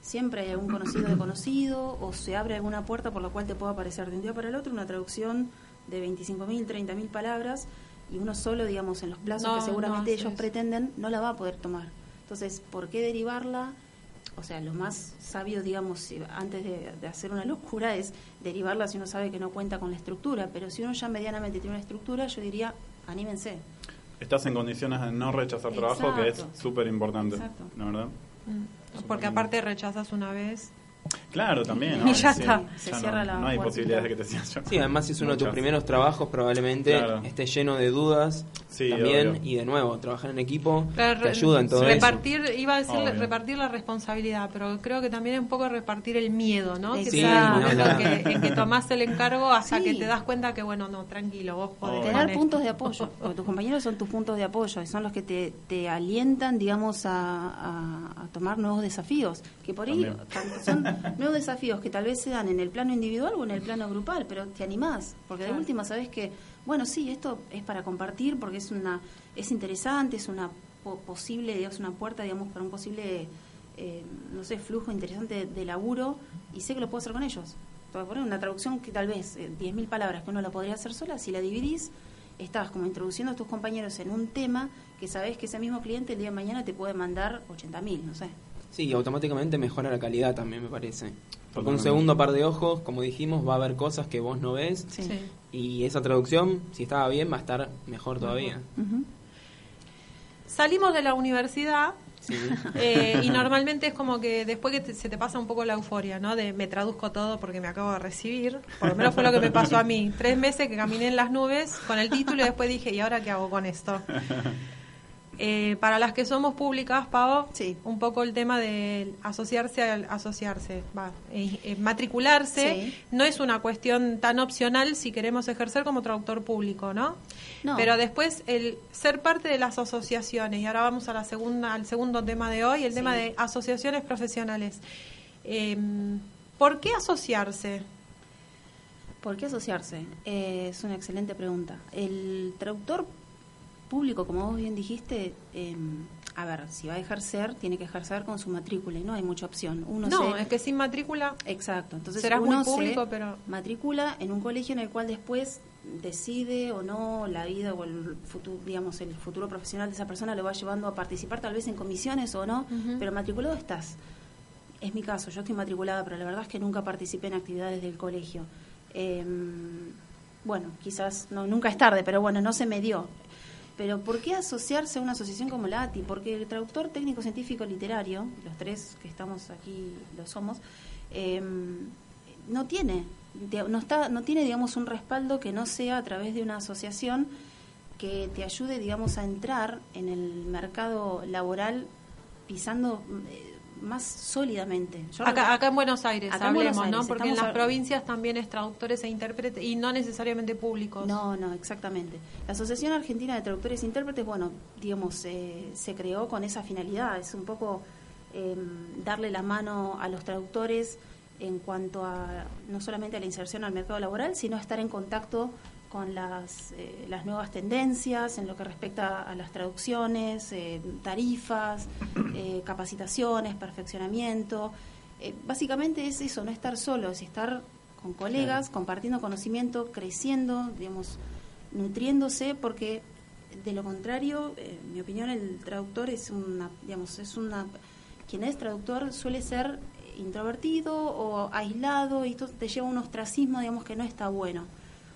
siempre hay algún conocido de conocido o se abre alguna puerta por la cual te pueda aparecer de un día para el otro una traducción de 25.000, 30.000 palabras y uno solo, digamos, en los plazos que seguramente ellos pretenden, no la va a poder tomar. Entonces, ¿por qué derivarla? O sea, lo más sabio, digamos, antes de, hacer una locura es derivarla si uno sabe que no cuenta con la estructura, pero si uno ya medianamente tiene una estructura, yo diría, anímense. Estás en condiciones de no rechazar trabajo, que es súper importante, ¿no verdad? Mm. Porque aparte rechazas una vez Claro, también. Y *laughs* ya está. Se cierra la no hay posibilidades de que te sigan *laughs* Sí, además si es uno de tus primeros trabajos, probablemente esté lleno de dudas también. Y de nuevo, trabajar en equipo te ayuda en todo repartir, Iba a decir repartir la responsabilidad, pero creo que también es un poco repartir el miedo, ¿no? Que sea que, en que tomás el encargo hasta que te das cuenta que, bueno, no, tranquilo, vos podés. Tener puntos de apoyo. Porque tus compañeros son tus puntos de apoyo y son los que te, te alientan, digamos, a, a, tomar nuevos desafíos. Que por ahí son *laughs* nuevos desafíos que tal vez se dan en el plano individual o en el plano grupal, pero te animás, porque de última sabes que, bueno, sí, esto es para compartir porque es una es interesante, es una posible, digamos, una puerta, digamos, para un posible, eh, no sé, flujo interesante de, laburo y sé que lo puedo hacer con ellos. Te voy a poner una traducción que tal vez, eh, 10.000 palabras que uno la podría hacer sola, si la dividís, estás como introduciendo a tus compañeros en un tema que sabes que ese mismo cliente el día de mañana te puede mandar 80.000, no sé. Sí, y automáticamente mejora la calidad también, me parece. Porque un segundo par de ojos, como dijimos, va a haber cosas que vos no ves. Y esa traducción, si estaba bien, va a estar mejor todavía. Salimos de la universidad *laughs* eh, y normalmente es como que después que se te pasa un poco la euforia, ¿no? De me traduzco todo porque me acabo de recibir. Por lo menos fue lo que me pasó a mí. Tres meses que caminé en las nubes con el título y después dije, ¿y ahora qué hago con esto? Eh, para las que somos públicas, Pavo, sí. un poco el tema de asociarse, al, asociarse, va, eh, eh, matricularse, no es una cuestión tan opcional si queremos ejercer como traductor público, ¿no? Pero después el ser parte de las asociaciones, y ahora vamos a la segunda, al segundo tema de hoy, el tema de asociaciones profesionales. Em, ¿Por qué asociarse? ¿Por qué asociarse? es una excelente pregunta. El traductor público, como vos bien dijiste, em, a ver, si va a ejercer, tiene que ejercer con su matrícula y no hay mucha opción. Uno no, es que sin matrícula. Exacto. Entonces será uno muy público, pero matricula en un colegio en el cual después decide o no la vida o el futuro, digamos, el futuro profesional de esa persona lo va llevando a participar tal vez en comisiones o no, pero matriculado estás. Es mi caso, yo estoy matriculada, pero la verdad es que nunca participé en actividades del colegio. Em, bueno, quizás no, nunca es tarde, pero bueno, no se me dio. Pero ¿por qué asociarse a una asociación como la ATI? Porque el traductor técnico científico literario, los tres que estamos aquí lo somos, em, no tiene no está no tiene digamos un respaldo que no sea a través de una asociación que te ayude, digamos, a entrar en el mercado laboral pisando eh, más sólidamente. Yo acá, acá en Buenos Aires, hablemos, ¿no? Porque en las provincias también es traductores e intérpretes y no necesariamente públicos. No, no, exactamente. La Asociación Argentina de Traductores e Intérpretes, bueno, digamos, eh, se creó con esa finalidad, es un poco em, darle la mano a los traductores en cuanto a no solamente a la inserción al mercado laboral, sino a estar en contacto con las, eh, las nuevas tendencias en lo que respecta a las traducciones, eh, tarifas, eh, capacitaciones, perfeccionamiento. básicamente es eso, no estar solo, es estar con colegas, compartiendo conocimiento, creciendo, digamos, nutriéndose, porque de lo contrario, en mi opinión, el traductor es una, digamos, es una, quien es traductor suele ser introvertido o aislado y esto te lleva a un ostracismo, digamos, que no está bueno.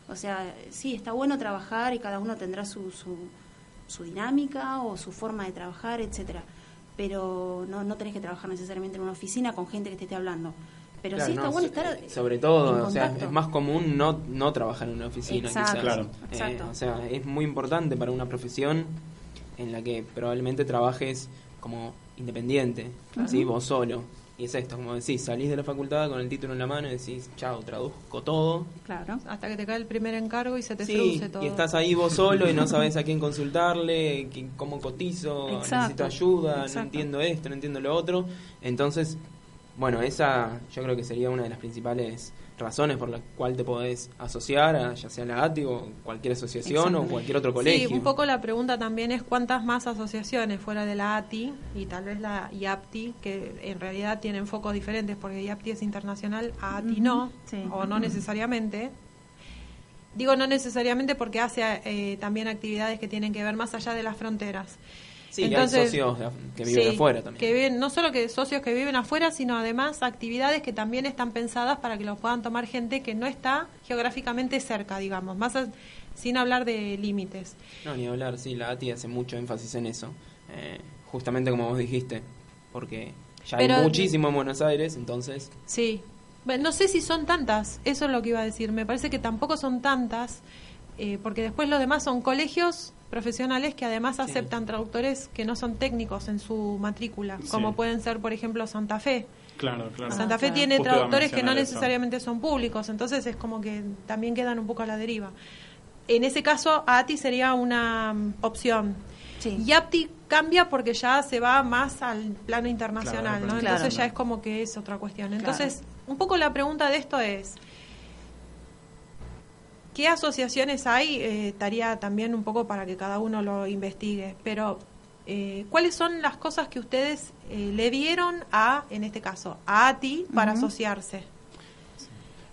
O sea, sí, está bueno trabajar y cada uno tendrá su, su, dinámica o su forma de trabajar, etcétera. Pero no, no tenés que trabajar necesariamente en una oficina con gente que te esté hablando. Pero sí está bueno estar. Sobre todo, o sea, es más común no, no trabajar en una oficina, exacto, Claro. Eh, o sea, es muy importante para una profesión en la que probablemente trabajes como independiente, ¿sí? vos solo. Y es esto, como decís, salís de la facultad con el título en la mano y decís, chao, traduzco todo. Claro, hasta que te cae el primer encargo y se te sí, todo. Y estás ahí vos solo y no sabes a quién consultarle, cómo cotizo, necesito ayuda, no entiendo esto, no entiendo lo otro. Entonces, bueno, esa yo creo que sería una de las principales razones por las cuales te podés asociar a ya sea la ATI o cualquier asociación o cualquier otro colegio. Sí, un poco la pregunta también es cuántas más asociaciones fuera de la ATI y tal vez la IAPTI, que en realidad tienen focos diferentes porque IAPTI es internacional, ATI no, o no necesariamente. Digo no necesariamente porque hace eh, también actividades que tienen que ver más allá de las fronteras. Sí, Entonces, hay socios que viven afuera también. Que viven, no solo que socios que viven afuera, sino además actividades que también están pensadas para que los puedan tomar gente que no está geográficamente cerca, digamos, más sin hablar de límites. No, ni hablar, sí, la ATI hace mucho énfasis en eso, eh, justamente como vos dijiste, porque ya hay muchísimo en Buenos Aires, entonces... Sí, no sé si son tantas, eso es lo que iba a decir, me parece que tampoco son tantas, eh, porque después los demás son colegios profesionales que además aceptan traductores que no son técnicos en su matrícula, como pueden ser, por ejemplo, Santa Fe. Claro, claro. Santa Fe tiene traductores que no necesariamente son públicos, entonces es como que también quedan un poco a la deriva. En ese caso, ATI sería una mm, opción. Y APTI cambia porque ya se va más al plano internacional, ¿no? Entonces ya es como que es otra cuestión. Entonces, un poco la pregunta de esto es, ¿Qué asociaciones hay? Eh, estaría también un poco para que cada uno lo investigue, pero eh, ¿cuáles son las cosas que ustedes eh, le dieron a, en este caso, a ATI para asociarse?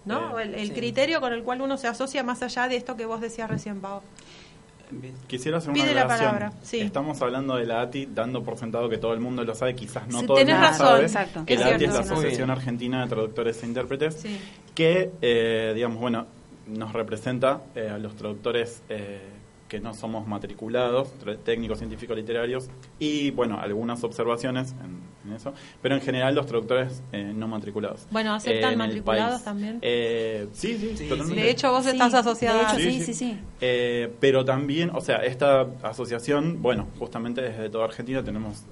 ¿No? el, criterio con el cual uno se asocia más allá de esto que vos decías recién, Pau. Quisiera hacer una Pide Estamos hablando de la ATI, dando por sentado que todo el mundo lo sabe, quizás no todo el mundo sabe. Que la ATI es la Asociación Argentina de Traductores e Intérpretes, que, digamos, bueno, nos representa eh, a los traductores eh, que no somos matriculados, técnicos científicos literarios, y bueno, algunas observaciones en, eso, pero en general los traductores eh, no matriculados. Bueno, ¿aceptan matriculados también? sí, sí, sí, totalmente. De hecho, vos estás asociada. sí, sí, sí. pero también, o sea, esta asociación, bueno, justamente desde toda Argentina tenemos,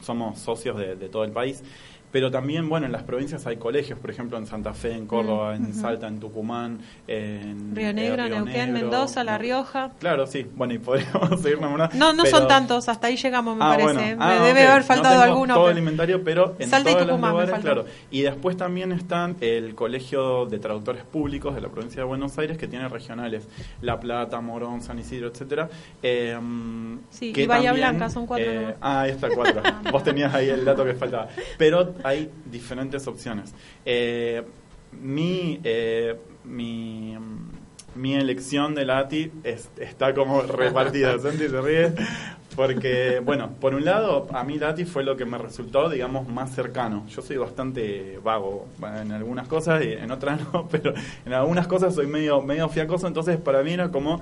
somos socios de, de todo el país. Pero también, bueno, en las provincias hay colegios, por ejemplo, en Santa Fe, en Córdoba, en Salta, en Tucumán, en Río Negro, en Neuquén, Mendoza, La Rioja. Claro, sí. Bueno, y podríamos *laughs* seguir nombrando. No, no son tantos, hasta ahí llegamos, me ah, parece. me ah, debe haber faltado alguno. Todo el inventario, pero en Salta todos y Tucumán, los lugares, claro. Y después también están el Colegio de Traductores Públicos de la provincia de Buenos Aires, que tiene regionales La Plata, Morón, San Isidro, etcétera. Eh, sí, y Bahía Blanca son cuatro. Eh, ah, ahí está, cuatro. *laughs* Vos tenías ahí el dato que faltaba. Pero hay diferentes opciones. Eh, mi, eh, mi, mi, elección de la ATI está como *laughs* repartida, Santi se ríe, porque, bueno, por un lado, a mí la ATI fue lo que me resultó, digamos, más cercano. Yo soy bastante vago en algunas cosas y en otras no, *laughs* pero en algunas cosas soy medio, medio fiacoso, entonces para mí era como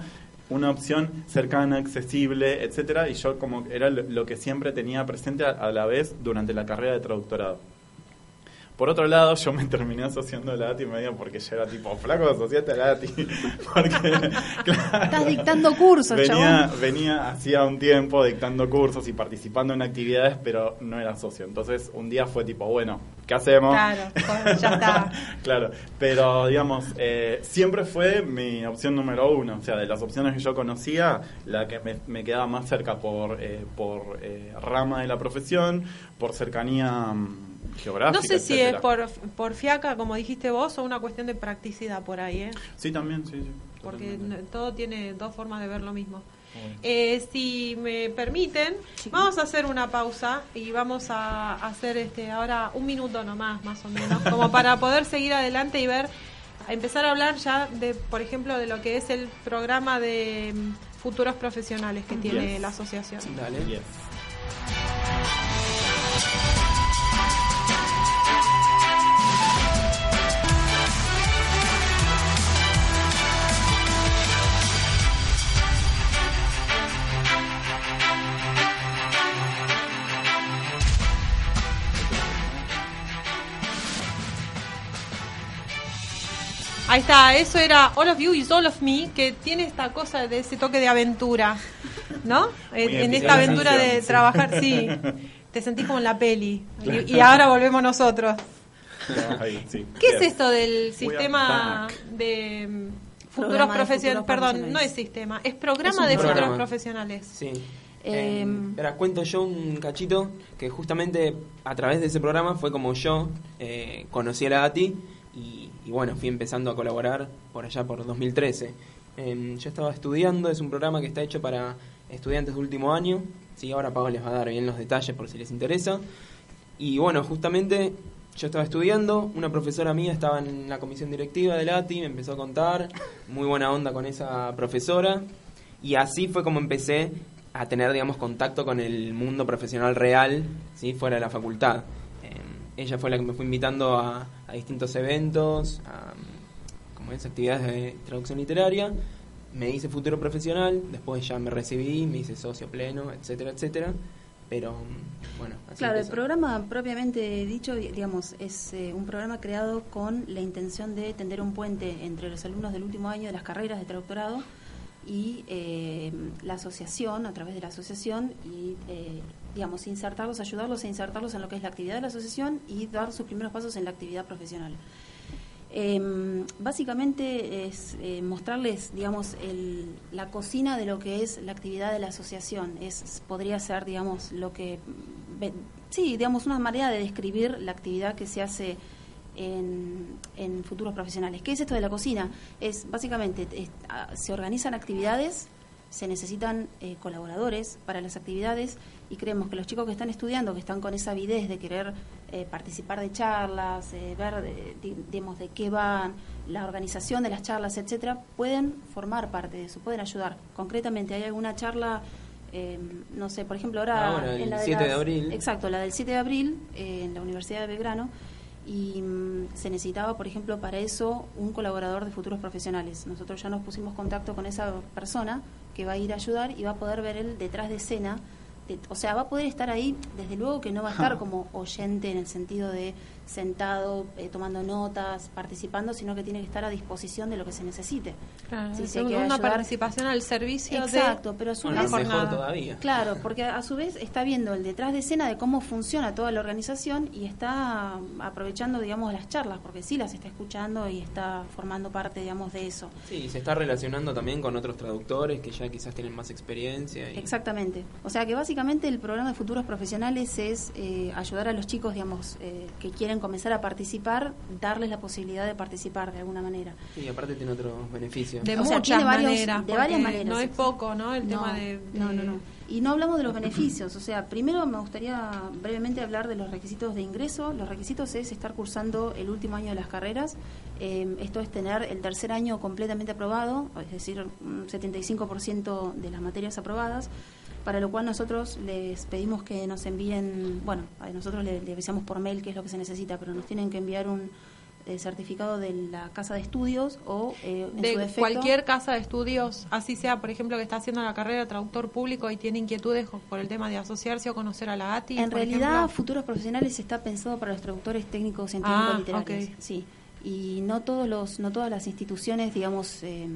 una opción cercana, accesible, etcétera, y yo como era lo que siempre tenía presente a la vez durante la carrera de traductorado. Por otro lado, yo me terminé asociando a la ATI medio porque yo era tipo, flaco, asociate a la ATI. *laughs* Porque, *laughs* claro, Estás dictando cursos, venía, chabón. venía hacía un tiempo dictando cursos y participando en actividades, pero no era socio. Entonces, un día fue tipo, bueno, ¿qué hacemos? Claro, ya está. *laughs* claro, pero digamos, eh, siempre fue mi opción número uno. O sea, de las opciones que yo conocía, la que me, me quedaba más cerca por, eh, por eh, rama de la profesión, por cercanía mm, geográfica. No sé si etcétera. es por, por fiaca, como dijiste vos, o una cuestión de practicidad por ahí, ¿eh? Sí, también, sí, sí. Porque todo tiene dos formas de ver lo mismo. Eh, si me permiten, vamos a hacer una pausa y vamos a hacer este ahora un minuto nomás, más o menos, como para poder seguir adelante y ver, empezar a hablar ya de, por ejemplo, de lo que es el programa de mm, futuros profesionales que tiene la asociación. Dale. Yes. Ahí está, eso era All of You is All of Me, que tiene esta cosa de ese toque de aventura, ¿no? En, esta aventura de sí. trabajar, sí. *laughs* Te sentís como en la peli. Y, y ahora volvemos nosotros. Ahí, sí. ¿Qué Yes. es esto del sistema back. de mm, futuros Programa de profesionales? futuros Perdón, no es sistema, es programa Es de futuros profesionales. Sí. Eh, espera, cuento yo un cachito que justamente a través de ese programa fue como yo eh, conocí a la ATI y, y bueno, fui empezando a colaborar por allá por 2013. Eh, yo estaba estudiando, es un programa que está hecho para estudiantes de último año. Sí, ahora Pablo les va a dar bien los detalles por si les interesa. Y bueno, justamente yo estaba estudiando, una profesora mía estaba en la comisión directiva del ATI, me empezó a contar, muy buena onda con esa profesora, y así fue como empecé a tener, digamos, contacto con el mundo profesional real, ¿sí? fuera de la facultad. Ella fue la que me fue invitando a, a distintos eventos, a como es, actividades de traducción literaria, me hice futuro profesional, después ya me recibí, me hice socio pleno, etcétera, etcétera. Pero bueno, así Claro, el programa propiamente dicho, di- digamos, es eh, un programa creado con la intención de tender un puente entre los alumnos del último año de las carreras de traductorado y eh, la asociación, a través de la asociación, y, eh, digamos, insertarlos, ayudarlos a insertarlos en lo que es la actividad de la asociación y dar sus primeros pasos en la actividad profesional. Eh, básicamente es eh, mostrarles, digamos, el, la cocina de lo que es la actividad de la asociación. Es podría ser, digamos, lo que sí, digamos, una manera de describir la actividad que se hace en, futuros profesionales. ¿Qué es esto de la cocina? Es básicamente se organizan actividades, se necesitan eh, colaboradores para las actividades y creemos que los chicos que están estudiando, que están con esa avidez de querer eh, participar de charlas, eh, ver, eh, di- digamos, de qué van, la organización de las charlas, etcétera, pueden formar parte de eso, pueden ayudar. Concretamente, hay alguna charla, eh, no sé, por ejemplo, ahora. Ahora, el en la 7 de abril. Exacto, la del 7 de abril eh, en la Universidad de Belgrano. Y mm, se necesitaba, por ejemplo, para eso un colaborador de futuros profesionales. Nosotros ya nos pusimos contacto con esa persona que va a ir a ayudar y va a poder ver el detrás de escena. de- o sea, va a poder estar ahí, desde luego que no va a estar como oyente en el sentido de sentado, eh, tomando notas, participando, sino que tiene que estar a disposición de lo que se necesite. Claro, Sí, es una ayudar. participación al servicio Exacto, pero a su Bueno, vez... Una mejor todavía. Claro, porque a su vez está viendo el detrás de escena de cómo funciona toda la organización y está aprovechando, digamos, las charlas, porque sí las está escuchando y está formando parte, digamos, de eso. Sí, se está relacionando también con otros traductores que ya quizás tienen más experiencia. Y... Exactamente. O sea que básicamente el programa de futuros profesionales es eh, ayudar a los chicos, digamos, eh, que quieren comenzar a participar, darles la posibilidad de participar de alguna manera. Sí, aparte tiene otros beneficios. de O sea, muchas tiene varios- maneras. de varias maneras, No es poco, ¿no? El no, tema de, no, no, no. Y no hablamos de los beneficios. O sea, primero me gustaría brevemente hablar de los requisitos de ingreso. Los requisitos es estar cursando el último año de las carreras. Eh, esto es tener el tercer año completamente aprobado, es decir, un 75% de las materias aprobadas. Para lo cual nosotros les pedimos que nos envíen, bueno, a nosotros le, le avisamos por mail qué es lo que se necesita, pero nos tienen que enviar un, eh, certificado de la casa de estudios o eh, en su De defecto, cualquier casa de estudios, así sea, por ejemplo, que está haciendo la carrera de traductor público y tiene inquietudes por el tema de asociarse o conocer a la ATI. En por realidad, ejemplo. futuros profesionales está pensado para los traductores técnicos científicos Ah, literarios. ok. Sí. Y no todos los, no todas las instituciones, digamos, eh,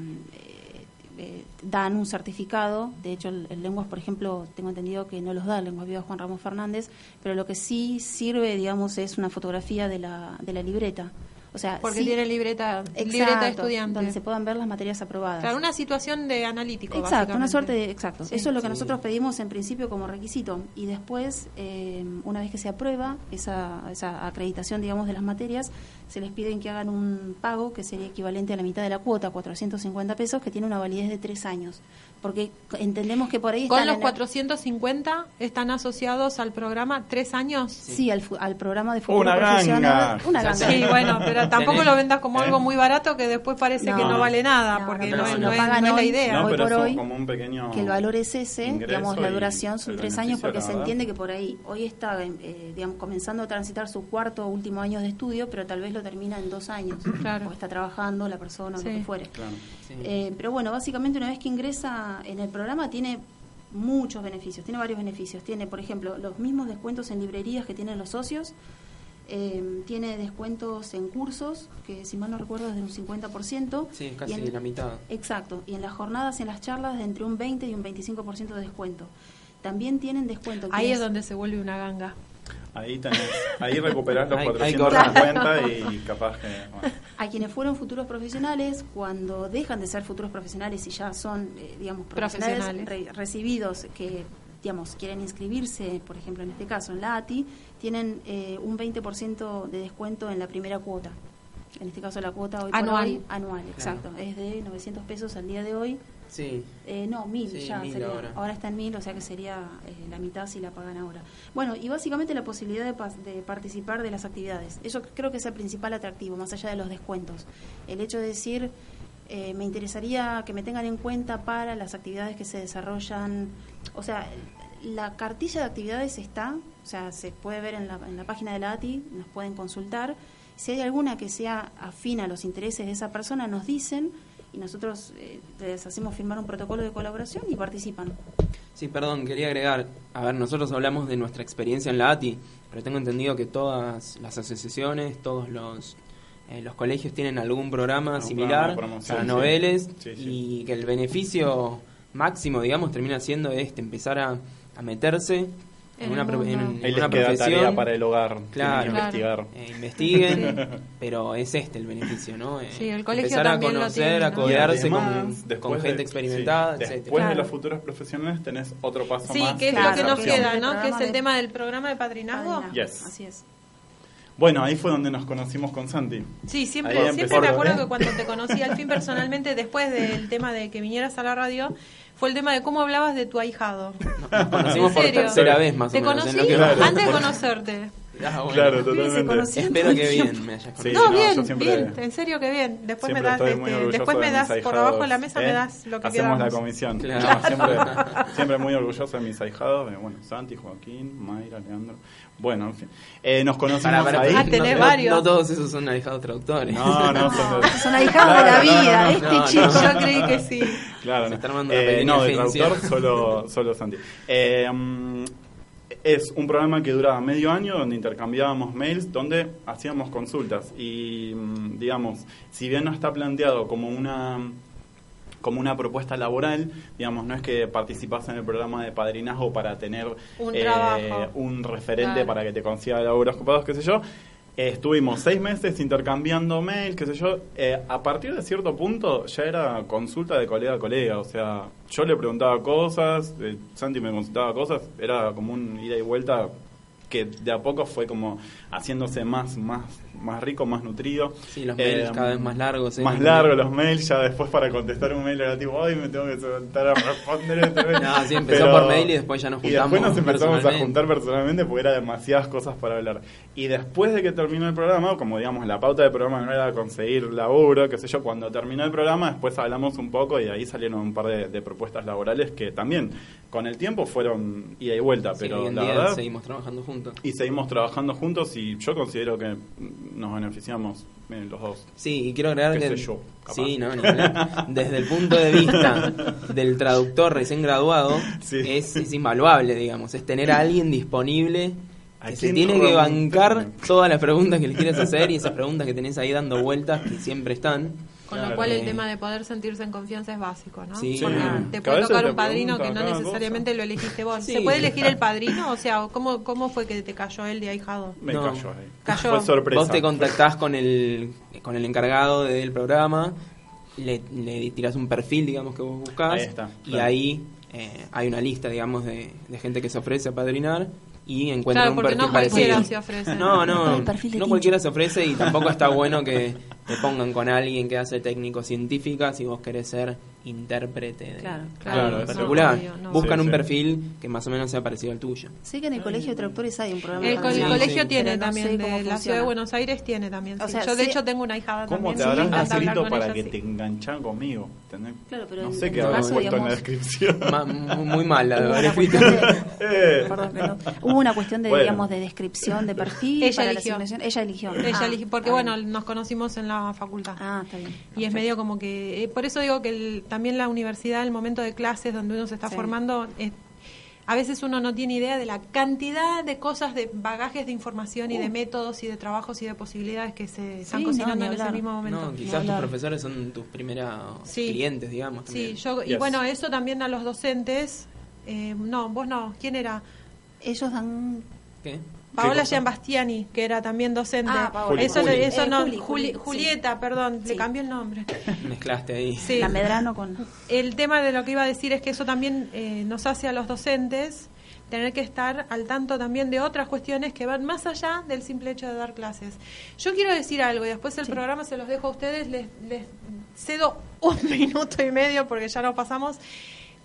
eh, dan un certificado. De hecho, el, el lenguas, por ejemplo, tengo entendido que no los da el lenguas viva Juan Ramón Fernández, pero lo que sí sirve, digamos, es una fotografía de la, de la libreta. O sea, Porque sí- tiene libreta, Exacto, libreta de estudiante. donde se puedan ver las materias aprobadas. Claro, una situación de analítico. Exacto, una suerte de, exacto. Sí. Eso es lo que Sí. nosotros pedimos en principio como requisito y después, eh, una vez que se aprueba esa, esa acreditación, digamos, de las materias, se les piden que hagan un pago que sería equivalente a la mitad de la cuota, 450 pesos, que tiene una validez de tres años, porque entendemos que por ahí Con están los en el- 450 están asociados al programa tres años. sí, al, fu- al programa de futuro Una profesional. ganga. Una ganga. Sí, bueno, pero *laughs* tampoco lo vendas como ¿Eh? algo muy barato que después parece que No. no vale nada, No, porque no, no, no es- no es la idea. No, hoy por hoy, como un pequeño que el valor es ese, digamos, la duración son tres años porque se entiende que por ahí hoy está, eh, digamos, comenzando a transitar su cuarto o último año de estudio, pero tal vez lo termina en dos años, *clears throat* Claro. o está trabajando la persona o Sí. lo que fuere. Claro. Sí. Eh, pero bueno, básicamente una vez que ingresa en el programa tiene muchos beneficios, tiene varios beneficios. Tiene, por ejemplo, los mismos descuentos en librerías que tienen los socios, eh, tiene descuentos en cursos, que si mal no recuerdo es de un 50%. Sí, casi en- la mitad. Exacto, y en las jornadas y en las charlas de entre un 20 y un 25% de descuento. También tienen descuento. Ahí es donde se vuelve una ganga. Ahí tenés, ahí recuperás los Hay- hay 450 y capaz que... bueno. A quienes fueron futuros profesionales, cuando dejan de ser futuros profesionales y ya son, eh, digamos, profesionales Profesionales. re- recibidos que, digamos, quieren inscribirse, por ejemplo, en este caso en la ATI, tienen eh, un 20% de descuento en la primera cuota. En este caso la cuota hoy por Anual. hoy, anual, exacto. Es de 900 pesos al día de hoy. Sí. Eh, no, mil Sí, ya mil sería. ahora. está en mil, o sea que sería eh, la mitad si la pagan ahora. Bueno, y básicamente la posibilidad de, de participar de las actividades. Eso creo que es el principal atractivo, más allá de los descuentos. El hecho de decir, eh, me interesaría que me tengan en cuenta para las actividades que se desarrollan. O sea, la cartilla de actividades está, o sea, se puede ver en la, en la página de la ATI, nos pueden consultar. Si hay alguna que sea afín a los intereses de esa persona, nos dicen y nosotros eh, les hacemos firmar un protocolo de colaboración y participan. Sí, perdón, quería agregar, a ver, nosotros hablamos de nuestra experiencia en la ATI, pero tengo entendido que todas las asociaciones, todos los eh, los colegios tienen algún programa Algún similar programa para noveles Sí, sí. y que el beneficio máximo, digamos, termina siendo este, empezar a, a meterse en, una, el pro- en, mundo. en Ahí les una queda profesión. tarea para el hogar. Claro. investigar. Eh, investiguen, *laughs* pero es este el beneficio, ¿no? Eh, Sí, el colegio empezar a lo conocer, a codearse con, gente de- experimentada, sí, etcétera. Después de los futuros profesionales tenés otro paso Sí, más. que es Claro, lo que nos que queda, ¿no? Que es el de- tema del programa de padrinazgo. Padrinazgo, Yes. Así es. Bueno, ahí fue donde nos conocimos con Santi. Sí, siempre, siempre me acuerdo que cuando te conocí al fin personalmente, después del tema de que vinieras a la radio, fue el tema de cómo hablabas de tu ahijado. Nos conocimos ¿En por serio? tercera vez más Te o menos. conocí en lo que Claro. va. antes de conocerte. Ah, bueno. Claro, totalmente. Espero que bien me hayas conocido. no, no, bien, siempre- bien, en serio que bien. Después me das, este, después me das por abajo de la mesa, me ¿eh? das lo que Hacemos la comisión. Claro. No, siempre, siempre muy orgulloso de mis ahijados, de, bueno, Santi, Joaquín, Mayra, Leandro. Bueno, en fin. Eh, nos conocimos ahí. Ah, no- tenés no, varios. No todos esos son ahijados traductores. No, no, son *laughs* de- Son ahijados de la vida, no, no, este no, chico. no. Yo creí que sí. Claro, Se no. está armando una Eh, no, de traductor solo, solo Santi. Eh, mm, es un programa que duraba medio año donde intercambiábamos mails, donde hacíamos consultas y, mm, digamos, si bien no está planteado como una como una propuesta laboral, digamos, no es que participas en el programa de padrinazgo para tener Un eh, un referente Claro. para que te consiga laburos ocupados, qué sé yo. Estuvimos seis meses intercambiando mail, qué sé yo. Eh, a partir de cierto punto ya era consulta de colega a colega. O sea, yo le preguntaba cosas, eh, Santi me consultaba cosas. Era como un ida y vuelta que de a poco fue como haciéndose más, más, más rico, más nutrido. Sí, los mails Eh, cada vez más largos. ¿eh? Más largos los mails, ya después para contestar un mail era tipo, ay, me tengo que sentar a responder este mail. *laughs* No, sí, empezó por mail y después ya nos Y después juntamos nos empezamos a juntar personalmente porque era demasiadas cosas para hablar. Y después de que terminó el programa, como digamos, la pauta del programa no era conseguir laburo, qué sé yo, cuando terminó el programa, después hablamos un poco y de ahí salieron un par de, de propuestas laborales que también con el tiempo fueron ida y vuelta, Sí, pero hoy en la día verdad... seguimos trabajando juntos. Y seguimos trabajando juntos y yo considero que nos beneficiamos los dos. Sí, y quiero agregar que sé yo, sí, no, desde el punto de vista del traductor recién graduado Sí. es, es invaluable, digamos, es tener a alguien disponible ¿A que se tiene que bancar todas las preguntas que le quieres hacer y esas preguntas que tenés ahí dando vueltas que siempre están. Con lo cual el Eh, tema de poder sentirse en confianza es básico, ¿no? Sí. Porque te puede tocar te un padrino que no necesariamente lo elegiste vos. Sí. ¿Se puede elegir el padrino? O sea, ¿cómo, cómo fue que te cayó él de ahijado? Me No. cayó ahí. Cayó. Fue sorpresa. Vos te contactás con el, con el encargado del programa, le, le tirás un perfil, digamos, que vos buscás, Ahí está, y claro. ahí eh, hay una lista, digamos, de, de gente que se ofrece a padrinar y encuentra Claro, un perfil no cualquiera parecido. se ofrece. No, no, no Tincho. cualquiera se ofrece y tampoco está bueno que te pongan con alguien que hace técnico científica si vos querés ser intérprete de Claro, claro, eso particular. no. Buscan Sí, un sí. perfil que más o menos sea parecido al tuyo. Sé que en el colegio de traductores hay un programa. El, de co- el Sí, traducción, colegio sí. tiene pero no también, sé de cómo la ciudad de Buenos Aires tiene también. O sí. sea, Yo de sí- hecho tengo una hijada ¿Cómo también. te sí, me habrás escrito para que sí. te enganchan conmigo? Claro, pero no sé qué habrás puesto en la descripción. *laughs* Ma- muy, mal la Hubo una escrito. cuestión de, Eh. perdón. Hubo una cuestión de, Bueno. digamos, de descripción de perfil Ella para eligió. Ella eligió. Ella Ah, eligió- porque bueno, nos conocimos en la facultad. Ah, está bien. Y es medio como que, eh, por eso digo que el- también la universidad, el momento de clases donde uno se está Sí. formando, es- a veces uno no tiene idea de la cantidad de cosas, de bagajes de información y de métodos y de trabajos y de posibilidades que se están Uh. Sí, cocinando en ese mismo momento. No, quizás tus profesores son tus primeros Sí. clientes, digamos. Sí, yo, y bueno, eso también a los docentes. eh, no, vos no, ¿quién era? Ellos dan. ¿Qué? Paola? Giambastiani, que era también docente. Ah, Paola. eso Juli. eso Eh, no, Juli, Juli- Juli, sí. Julieta, perdón, le cambió el nombre. *laughs* Mezclaste ahí. Sí. La Medrano con. El tema de lo que iba a decir es que eso también eh, nos hace a los docentes tener que estar al tanto también de otras cuestiones que van más allá del simple hecho de dar clases. Yo quiero decir algo y después el Sí. programa se los dejo a ustedes, les, les cedo un *laughs* minuto y medio porque ya nos pasamos.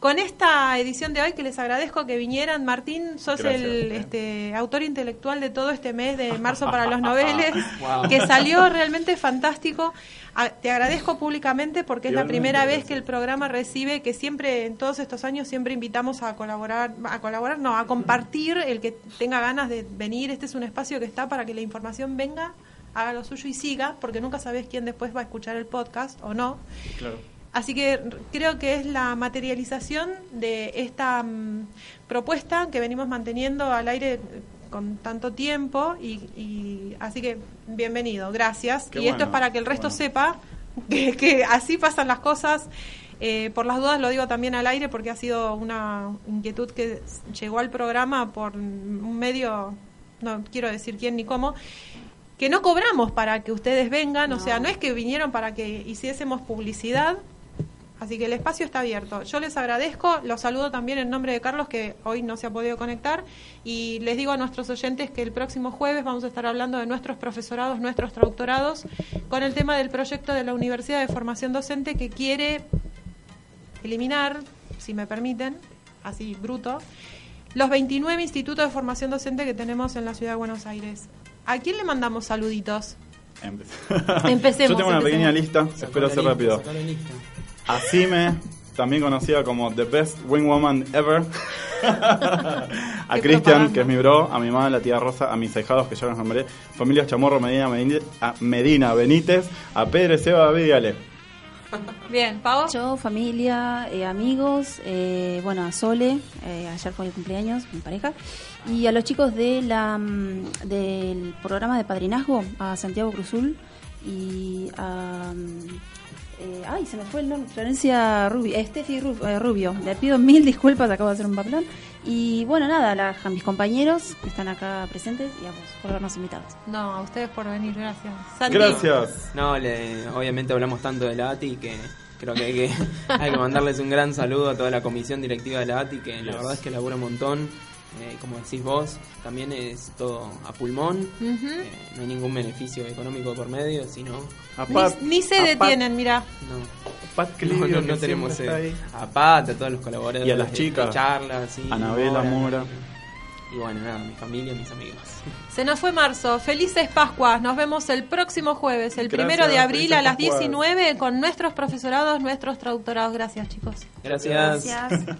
Con esta edición de hoy que les agradezco que vinieran, Martín, sos Gracias. el este, autor intelectual de todo este mes de marzo para los *laughs* noveles, Wow. que salió realmente fantástico. A- te agradezco públicamente porque es la primera vez que el programa recibe, que siempre en todos estos años siempre invitamos a colaborar, a colaborar, no, a compartir, el que tenga ganas de venir. Este es un espacio que está para que la información venga, haga lo suyo y siga, porque nunca sabes quién después va a escuchar el podcast o no. Claro. Así que creo que es la materialización de esta mm, propuesta que venimos manteniendo al aire eh, con tanto tiempo y, y así que bienvenido, gracias. Qué y esto es para que el resto bueno. sepa que, que así pasan las cosas. Eh, por las dudas lo digo también al aire porque ha sido una inquietud que llegó al programa por un medio, no quiero decir quién ni cómo, que no cobramos para que ustedes vengan, o sea, no es que vinieron para que hiciésemos publicidad, así que el espacio está abierto. Yo les agradezco, los saludo también en nombre de Carlos, que hoy no se ha podido conectar, y les digo a nuestros oyentes que el próximo jueves vamos a estar hablando de nuestros profesorados, nuestros traductorados, con el tema del proyecto de la Universidad de Formación Docente que quiere eliminar, si me permiten, así bruto, los 29 institutos de formación docente que tenemos en la ciudad de Buenos Aires. ¿A quién le mandamos saluditos? Empe- *laughs* Empecemos, Yo tengo una empecemos. pequeña lista, espero lista, rápido. Asime, también conocida como The Best Wing Woman Ever. a Cristian, que es mi bro, a mi mamá, la tía Rosa, a mis ahijados, que ya los nombré, familias Chamorro, Medina, Medina, a Medina Benítez, a Pedro, Seba, David y Ale. Bien, Pau. Yo, familia, eh, amigos, eh, bueno, a Sole, eh, ayer fue el cumpleaños, mi pareja, y a los chicos de la, mm, del programa de padrinazgo, a Santiago Cruzul y a... eh, ay, se me fue el nombre, Florencia Rubio, eh, Steffi Ru- eh, Rubio. Le pido mil *laughs* disculpas, acabo de hacer un papelón. Y bueno, nada, a, la- a mis compañeros que están acá presentes y a vos por habernos invitado. No, a ustedes por venir, gracias. Santi. Gracias. No, le- obviamente hablamos tanto de la ATI que creo que hay, que *laughs* hay que mandarles un gran saludo a toda la comisión directiva de la ATI, que la verdad es que labura un montón. Eh, como decís vos, también es todo a pulmón. Eh, no hay ningún beneficio económico por medio, sino. A Ni, Pat, ni se a Pat- detienen, mira. No, Pat no, Clivio, no, no tenemos eh, a Pat, a todos los colaboradores. Y a las de- chicas. de charlas, sí, Anabela Mora. Y bueno, nada, mi familia, mis amigos. *laughs* Se nos fue marzo. Felices Pascuas. Nos vemos el próximo jueves, el Gracias, primero de abril a las Pascuas. 19 con nuestros profesorados, nuestros traductorados. Gracias, chicos. Gracias. Gracias.